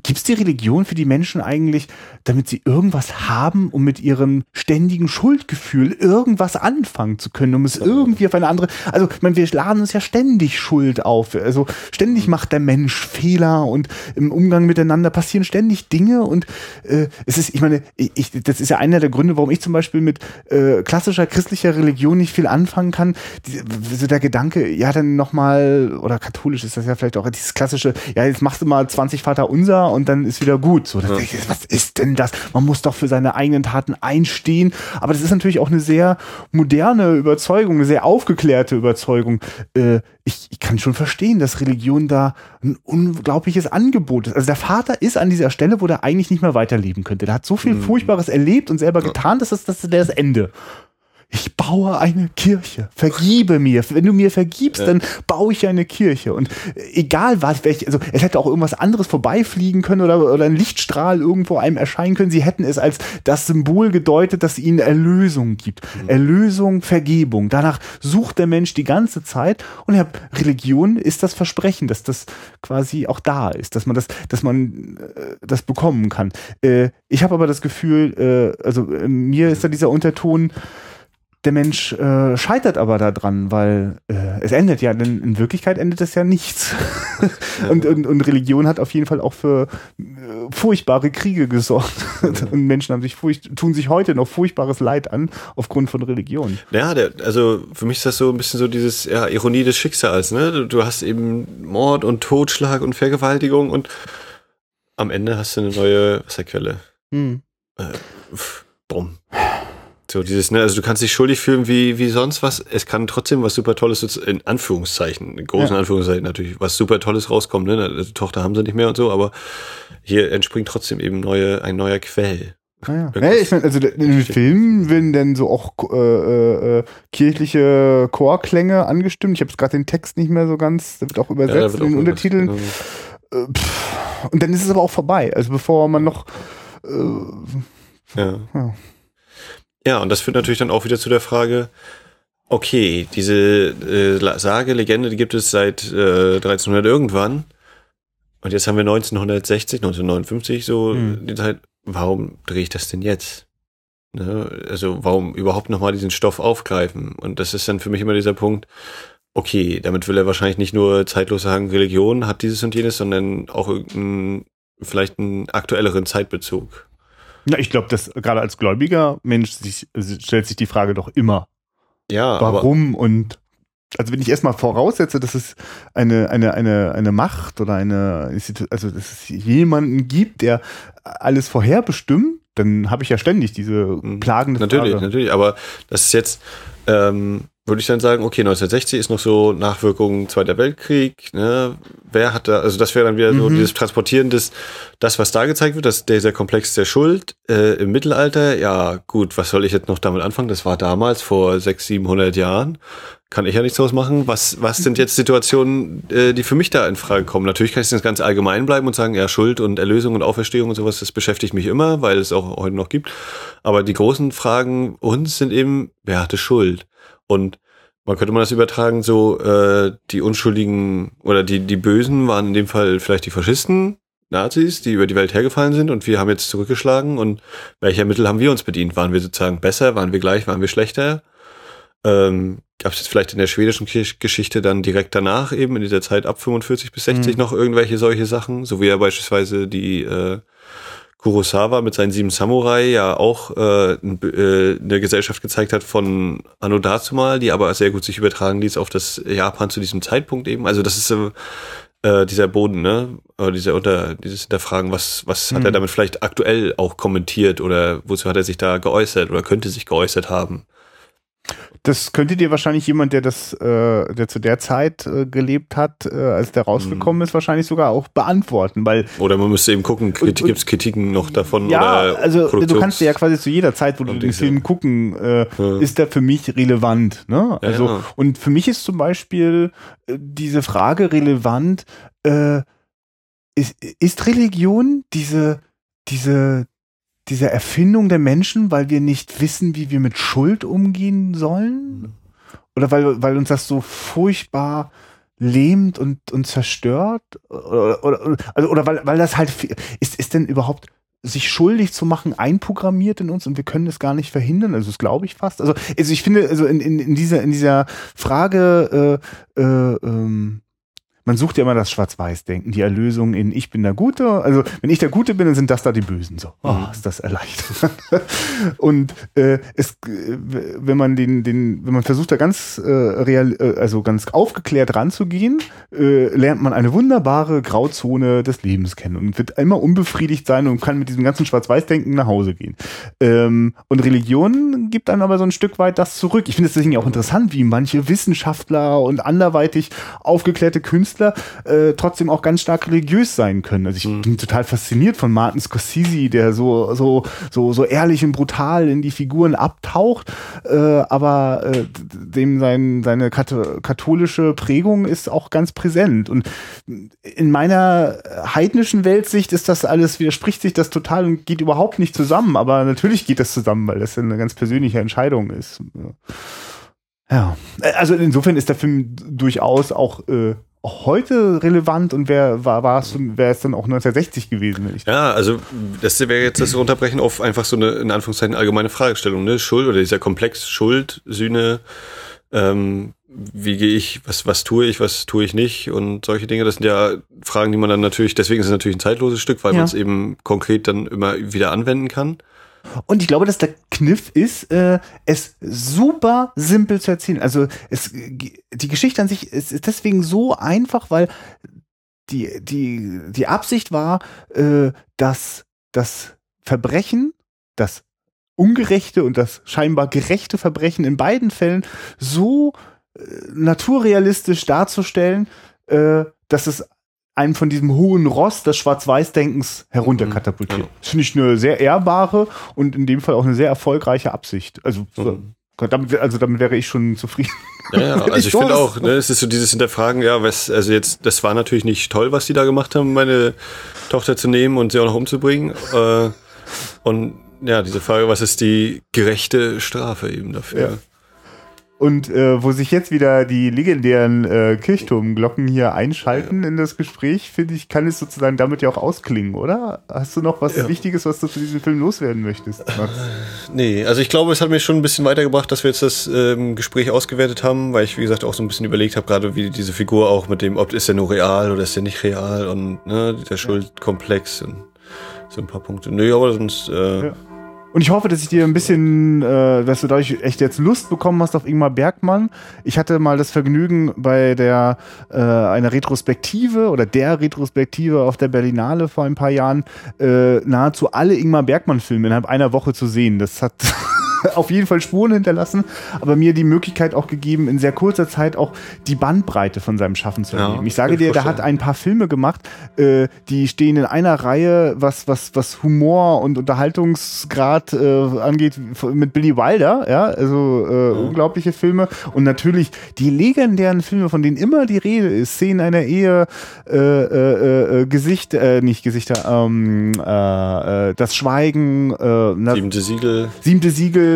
S2: Gibt es die Religion für die Menschen eigentlich, damit sie irgendwas haben, um mit ihrem ständigen Schuldgefühl irgendwas anfangen zu können, um es irgendwie auf eine andere. Also, ich meine, wir laden uns ja ständig Schuld auf. Also ständig macht der Mensch Fehler und im Umgang miteinander passieren ständig Dinge und äh, es ist, ich meine, ich, das ist ja einer der Gründe, warum ich zum Beispiel mit äh, klassischer christlicher Religion nicht viel anfangen kann. Die, so der Gedanke, ja, dann nochmal, oder katholisch ist das ja vielleicht auch dieses klassische, ja, jetzt machst du mal 20 Vater unser und dann ist wieder gut. So, ja. ich, was ist denn das? Man muss doch für seine eigenen Taten einstehen. Aber das ist natürlich auch eine sehr moderne Überzeugung, eine sehr aufgeklärte Überzeugung. Äh, ich, ich kann schon verstehen, dass Religion da ein unglaubliches Angebot ist. Also der Vater ist an dieser Stelle, wo der eigentlich nicht mehr weiterleben könnte. Der hat so viel mhm. Furchtbares erlebt und selber getan, dass das, das, das Ende ich baue eine Kirche. Vergibe mir. Wenn du mir vergibst, dann baue ich eine Kirche. Und egal was, welche, also es hätte auch irgendwas anderes vorbeifliegen können oder, oder ein Lichtstrahl irgendwo einem erscheinen können. Sie hätten es als das Symbol gedeutet, dass ihnen Erlösung gibt. Mhm. Erlösung, Vergebung. Danach sucht der Mensch die ganze Zeit. Und ja, Religion ist das Versprechen, dass das quasi auch da ist, dass man das, dass man äh, das bekommen kann. Äh, ich habe aber das Gefühl, äh, also mir ist da dieser Unterton, der Mensch äh, scheitert aber daran, weil äh, es endet ja, denn in Wirklichkeit endet es ja nichts. und, und, und Religion hat auf jeden Fall auch für äh, furchtbare Kriege gesorgt. und Menschen haben sich furcht, tun sich heute noch furchtbares Leid an aufgrund von Religion.
S1: Ja, der, also für mich ist das so ein bisschen so dieses ja, Ironie des Schicksals. Ne? Du, du hast eben Mord und Totschlag und Vergewaltigung und am Ende hast du eine neue Wasserquelle. Hm. Äh, bumm. So dieses, ne, also du kannst dich schuldig fühlen wie, wie sonst was. Es kann trotzdem was super Tolles, in Anführungszeichen, in großen ja. Anführungszeichen natürlich, was super Tolles rauskommen, ne? Also, die Tochter haben sie nicht mehr und so, aber hier entspringt trotzdem eben neue, ein neuer Quell.
S2: Ah, ja. ja. ich meine, also in den Filmen werden dann so auch äh, äh, äh, kirchliche Chorklänge angestimmt. Ich habe gerade den Text nicht mehr so ganz, da wird auch übersetzt ja, in den Untertiteln. Genau. Äh, und dann ist es aber auch vorbei. Also bevor man noch
S1: äh, ja. ja. Ja, und das führt natürlich dann auch wieder zu der Frage, okay, diese äh, Sage, Legende, die gibt es seit äh, 1300 irgendwann. Und jetzt haben wir 1960, 1959 so hm. die Zeit. Warum drehe ich das denn jetzt? Ne? Also warum überhaupt nochmal diesen Stoff aufgreifen? Und das ist dann für mich immer dieser Punkt, okay, damit will er wahrscheinlich nicht nur zeitlos sagen, Religion hat dieses und jenes, sondern auch irgendeinen, vielleicht einen aktuelleren Zeitbezug.
S2: Na, ich glaube, dass gerade als gläubiger Mensch sich, stellt sich die Frage doch immer.
S1: Ja.
S2: Warum und also wenn ich erstmal voraussetze, dass es eine, eine, eine, eine Macht oder eine, also dass es jemanden gibt, der alles vorherbestimmt, dann habe ich ja ständig diese mhm. plagende
S1: natürlich, Frage. Natürlich, natürlich, aber das ist jetzt, ähm, würde ich dann sagen, okay, 1960 ist noch so Nachwirkungen Zweiter Weltkrieg, ne? Wer hat da, also das wäre dann wieder mhm. so dieses Transportieren des, das, was da gezeigt wird, das, dieser Komplex der Schuld äh, im Mittelalter, ja gut, was soll ich jetzt noch damit anfangen? Das war damals vor 600, 700 Jahren. Kann ich ja nichts draus machen. Was, was sind jetzt Situationen, äh, die für mich da in Frage kommen? Natürlich kann ich das ganz allgemein bleiben und sagen, ja, Schuld und Erlösung und Auferstehung und sowas, das beschäftigt mich immer, weil es auch heute noch gibt. Aber die großen Fragen uns sind eben, wer hatte Schuld? Und man könnte man das übertragen, so äh, die Unschuldigen oder die, die Bösen waren in dem Fall vielleicht die Faschisten, Nazis, die über die Welt hergefallen sind und wir haben jetzt zurückgeschlagen und welcher Mittel haben wir uns bedient? Waren wir sozusagen besser, waren wir gleich, waren wir schlechter? Ähm, Gab es jetzt vielleicht in der schwedischen Geschichte dann direkt danach eben in dieser Zeit ab 45 bis 60 mhm. noch irgendwelche solche Sachen, so wie ja beispielsweise die äh, Kurosawa mit seinen sieben Samurai ja auch äh, äh, eine Gesellschaft gezeigt hat von Anno dazumal, die aber sehr gut sich übertragen ließ auf das Japan zu diesem Zeitpunkt eben. Also das ist äh, äh dieser Boden, ne? Oder dieser unter dieses Hinterfragen, was was mhm. hat er mhm. damit vielleicht aktuell auch kommentiert oder wozu hat er sich da geäußert oder könnte sich geäußert haben?
S2: Das könnte dir wahrscheinlich jemand, der das, äh, der zu der Zeit äh, gelebt hat, äh, als der rausgekommen mhm. ist, wahrscheinlich sogar auch beantworten, weil
S1: oder man müsste eben gucken, gibt es Kritiken noch davon?
S2: Ja, oder also Produktions du kannst ja quasi zu jeder Zeit, wo du den Film gucken, äh, ja. ist der für mich relevant. Ne? Also ja, ja. und für mich ist zum Beispiel äh, diese Frage relevant: äh, ist, ist Religion diese diese diese Erfindung der Menschen, weil wir nicht wissen, wie wir mit Schuld umgehen sollen? Oder weil, weil uns das so furchtbar lähmt und, und zerstört? Oder, oder, also, oder weil, weil das halt, ist, ist denn überhaupt sich schuldig zu machen einprogrammiert in uns und wir können es gar nicht verhindern. Also das glaube ich fast. Also, also ich finde, also in, in, in dieser in dieser Frage äh, äh, ähm, man sucht ja immer das Schwarz-Weiß-Denken, die Erlösung in ich bin der Gute. Also wenn ich der Gute bin, dann sind das da die Bösen. So, oh, ist das erleichtert. und äh, es, wenn man den, den, wenn man versucht, da ganz äh, real, äh, also ganz aufgeklärt ranzugehen, äh, lernt man eine wunderbare Grauzone des Lebens kennen und wird immer unbefriedigt sein und kann mit diesem ganzen Schwarz-Weiß-Denken nach Hause gehen. Ähm, und Religion gibt dann aber so ein Stück weit das zurück. Ich finde es deswegen auch interessant, wie manche Wissenschaftler und anderweitig aufgeklärte Künstler Künstler äh, trotzdem auch ganz stark religiös sein können. Also ich mhm. bin total fasziniert von Martin Scorsese, der so so so so ehrlich und brutal in die Figuren abtaucht, äh, aber äh, dem sein seine katholische Prägung ist auch ganz präsent und in meiner heidnischen Weltsicht ist das alles widerspricht sich das total und geht überhaupt nicht zusammen, aber natürlich geht das zusammen, weil das eine ganz persönliche Entscheidung ist. Ja, also insofern ist der Film durchaus auch äh, heute relevant und wer war, war es, wäre es dann auch 1960 gewesen?
S1: Wenn ich ja, also das wäre jetzt das Runterbrechen auf einfach so eine, in Anführungszeichen, allgemeine Fragestellung, ne? Schuld oder dieser Komplex, Schuld, Sühne, ähm, wie gehe ich, was, was tue ich, was tue ich nicht und solche Dinge, das sind ja Fragen, die man dann natürlich, deswegen ist es natürlich ein zeitloses Stück, weil ja. man es eben konkret dann immer wieder anwenden kann.
S2: Und ich glaube, dass der Kniff ist, äh, es super simpel zu erzählen. Also es, die Geschichte an sich ist, ist deswegen so einfach, weil die, die, die Absicht war, äh, dass das Verbrechen, das ungerechte und das scheinbar gerechte Verbrechen in beiden Fällen so äh, naturrealistisch darzustellen, äh, dass es einen von diesem hohen Ross des Schwarz-Weiß-Denkens herunterkatapultiert. Mhm. Das finde ich eine sehr ehrbare und in dem Fall auch eine sehr erfolgreiche Absicht. Also, mhm. damit, also damit wäre ich schon zufrieden.
S1: Ja, ja. also ich finde auch, ne, es ist so dieses Hinterfragen, ja, was, also jetzt, das war natürlich nicht toll, was die da gemacht haben, meine Tochter zu nehmen und sie auch noch umzubringen. Äh, und ja, diese Frage, was ist die gerechte Strafe eben dafür?
S2: Und äh, wo sich jetzt wieder die legendären äh, Kirchturmglocken hier einschalten in das Gespräch, finde ich, kann es sozusagen damit ja auch ausklingen, oder? Hast du noch was ja. Wichtiges, was du zu diesem Film loswerden möchtest, Max?
S1: Nee, also ich glaube, es hat mir schon ein bisschen weitergebracht, dass wir jetzt das ähm, Gespräch ausgewertet haben, weil ich, wie gesagt, auch so ein bisschen überlegt habe, gerade wie diese Figur auch mit dem, ob ist er nur real oder ist er nicht real und ne, der Schuldkomplex und so ein paar Punkte. Nö, aber sonst äh, ja.
S2: Und ich hoffe, dass ich dir ein bisschen, äh, dass du dadurch echt jetzt Lust bekommen hast auf Ingmar Bergmann. Ich hatte mal das Vergnügen bei der äh, einer Retrospektive oder der Retrospektive auf der Berlinale vor ein paar Jahren äh, nahezu alle Ingmar Bergmann-Filme innerhalb einer Woche zu sehen. Das hat auf jeden Fall Spuren hinterlassen, aber mir die Möglichkeit auch gegeben, in sehr kurzer Zeit auch die Bandbreite von seinem Schaffen zu erleben. Ja, ich sage dir, der hat ein paar Filme gemacht, äh, die stehen in einer Reihe, was, was, was Humor und Unterhaltungsgrad äh, angeht, mit Billy Wilder, ja, also äh, ja. unglaubliche Filme und natürlich die legendären Filme, von denen immer die Rede ist, Szenen einer Ehe, äh, äh, äh, Gesicht, äh, nicht Gesichter, ähm, äh, äh, das Schweigen,
S1: Siebente Siegel.
S2: Siebente Siegel,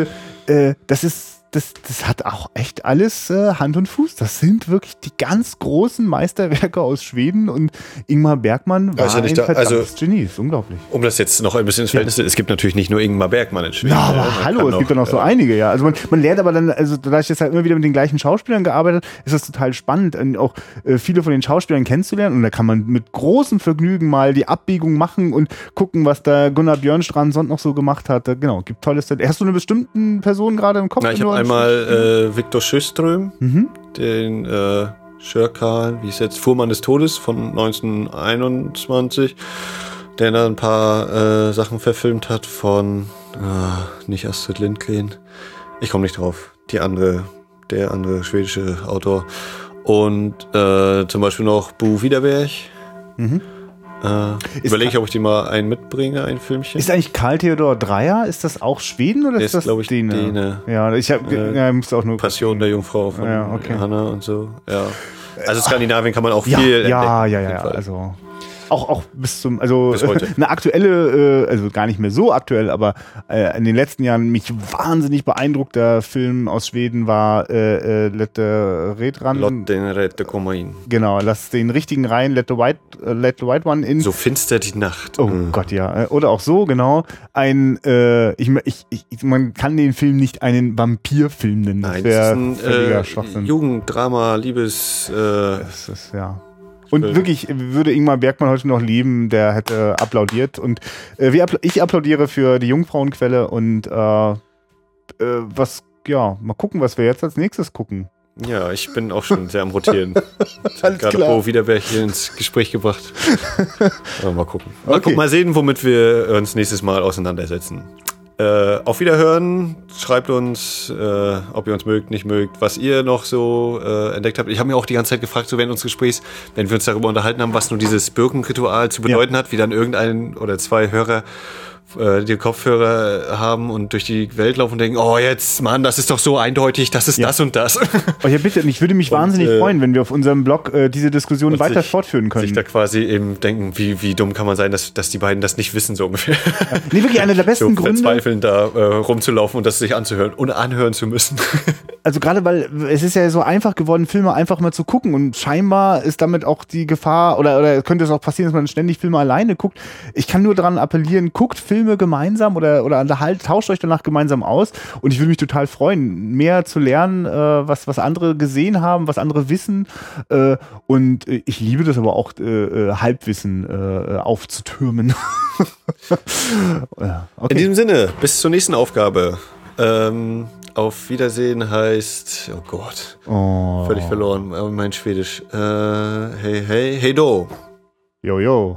S2: äh, das ist das, das hat auch echt alles äh, Hand und Fuß. Das sind wirklich die ganz großen Meisterwerke aus Schweden und Ingmar Bergmann war
S1: also ein da, also,
S2: Genie. ist unglaublich.
S1: Um das jetzt noch ein bisschen ins Verhältnis ja. es gibt natürlich nicht nur Ingmar Bergmann in Schweden.
S2: Ja, aber ja, hallo, es gibt ja noch so einige, ja. Also man, man lernt aber dann, also da ich jetzt halt immer wieder mit den gleichen Schauspielern gearbeitet, ist das total spannend, auch äh, viele von den Schauspielern kennenzulernen und da kann man mit großem Vergnügen mal die Abbiegung machen und gucken, was da Gunnar Björnstrand sonst noch so gemacht hat. Genau, gibt tolles. Hast du eine bestimmte Person gerade im Kopf?
S1: Na, ich habe einmal äh, Viktor Sjöström, mhm. den äh, Schörkal, wie ist jetzt, Fuhrmann des Todes von 1921, der dann ein paar äh, Sachen verfilmt hat von, äh, nicht Astrid Lindgren, ich komme nicht drauf, die andere, der andere schwedische Autor. Und äh, zum Beispiel noch Bu Wiederberg. Mhm. Äh, Überlege ich, ob ich die mal einen mitbringe, ein Filmchen.
S2: Ist eigentlich Karl Theodor Dreier, ist das auch Schweden oder
S1: der
S2: ist das
S1: glaube ich, Däne?
S2: Däne? Ja, ich habe äh, ja, muss auch nur
S1: Passion der Jungfrau von
S2: ja, okay.
S1: Hanna und so. Ja. Also Skandinavien kann man auch viel
S2: ja, Ja, ja, ja, also auch, auch bis zum, also bis eine aktuelle, äh, also gar nicht mehr so aktuell, aber äh, in den letzten Jahren mich wahnsinnig beeindruckter Film aus Schweden war äh, äh, Let the Red Run.
S1: Lott den Räte komma in.
S2: Genau, lass den richtigen rein, Let the White, uh, Let the White One in.
S1: So finster die Nacht.
S2: Oh mhm. Gott, ja. Äh, oder auch so, genau. Ein, äh, ich, ich, ich, man kann den Film nicht einen Vampirfilm nennen.
S1: Das Nein, das ist ein äh, Schwachsinn. Jugenddrama, Liebes. Äh,
S2: das ist, ja. Und wirklich, würde Ingmar Bergmann heute noch leben, der hätte applaudiert. Und äh, wir, ich applaudiere für die Jungfrauenquelle und äh, äh, was, ja, mal gucken, was wir jetzt als nächstes gucken.
S1: Ja, ich bin auch schon sehr am Rotieren. Ich habe gerade Bo Wiederberg hier ins Gespräch gebracht. Mal gucken. Mal, okay. gucken. mal sehen, womit wir uns nächstes Mal auseinandersetzen. Äh, auf Wiederhören. Schreibt uns, äh, ob ihr uns mögt, nicht mögt, was ihr noch so äh, entdeckt habt. Ich habe mir auch die ganze Zeit gefragt, so während unseres Gesprächs, wenn wir uns darüber unterhalten haben, was nur dieses Birkenritual zu bedeuten ja. hat, wie dann irgendein oder zwei Hörer äh, die Kopfhörer haben und durch die Welt laufen und denken, oh jetzt, Mann, das ist doch so eindeutig, das ist ja. das und das.
S2: Oh ja, bitte, ich würde mich und, wahnsinnig äh, freuen, wenn wir auf unserem Blog äh, diese Diskussion weiter
S1: sich,
S2: fortführen können.
S1: Sich da quasi eben denken, wie, wie dumm kann man sein, dass, dass die beiden das nicht wissen, so ungefähr. Ja.
S2: Nee, wirklich einer der besten so Gründe.
S1: Verzweifeln, da äh, rumzulaufen und das sich anzuhören und anhören zu müssen.
S2: Also gerade, weil es ist ja so einfach geworden, Filme einfach mal zu gucken und scheinbar ist damit auch die Gefahr oder, oder könnte es auch passieren, dass man ständig Filme alleine guckt. Ich kann nur daran appellieren, guckt Filme gemeinsam oder, oder halt, tauscht euch danach gemeinsam aus. Und ich würde mich total freuen, mehr zu lernen, äh, was, was andere gesehen haben, was andere wissen. Äh, und ich liebe das aber auch, äh, äh Halbwissen äh, aufzutürmen.
S1: okay. In diesem Sinne, bis zur nächsten Aufgabe. Ähm, auf Wiedersehen heißt, oh Gott, oh. völlig verloren, mein Schwedisch. Äh, hey, hey, hey do.
S2: Jo, jo.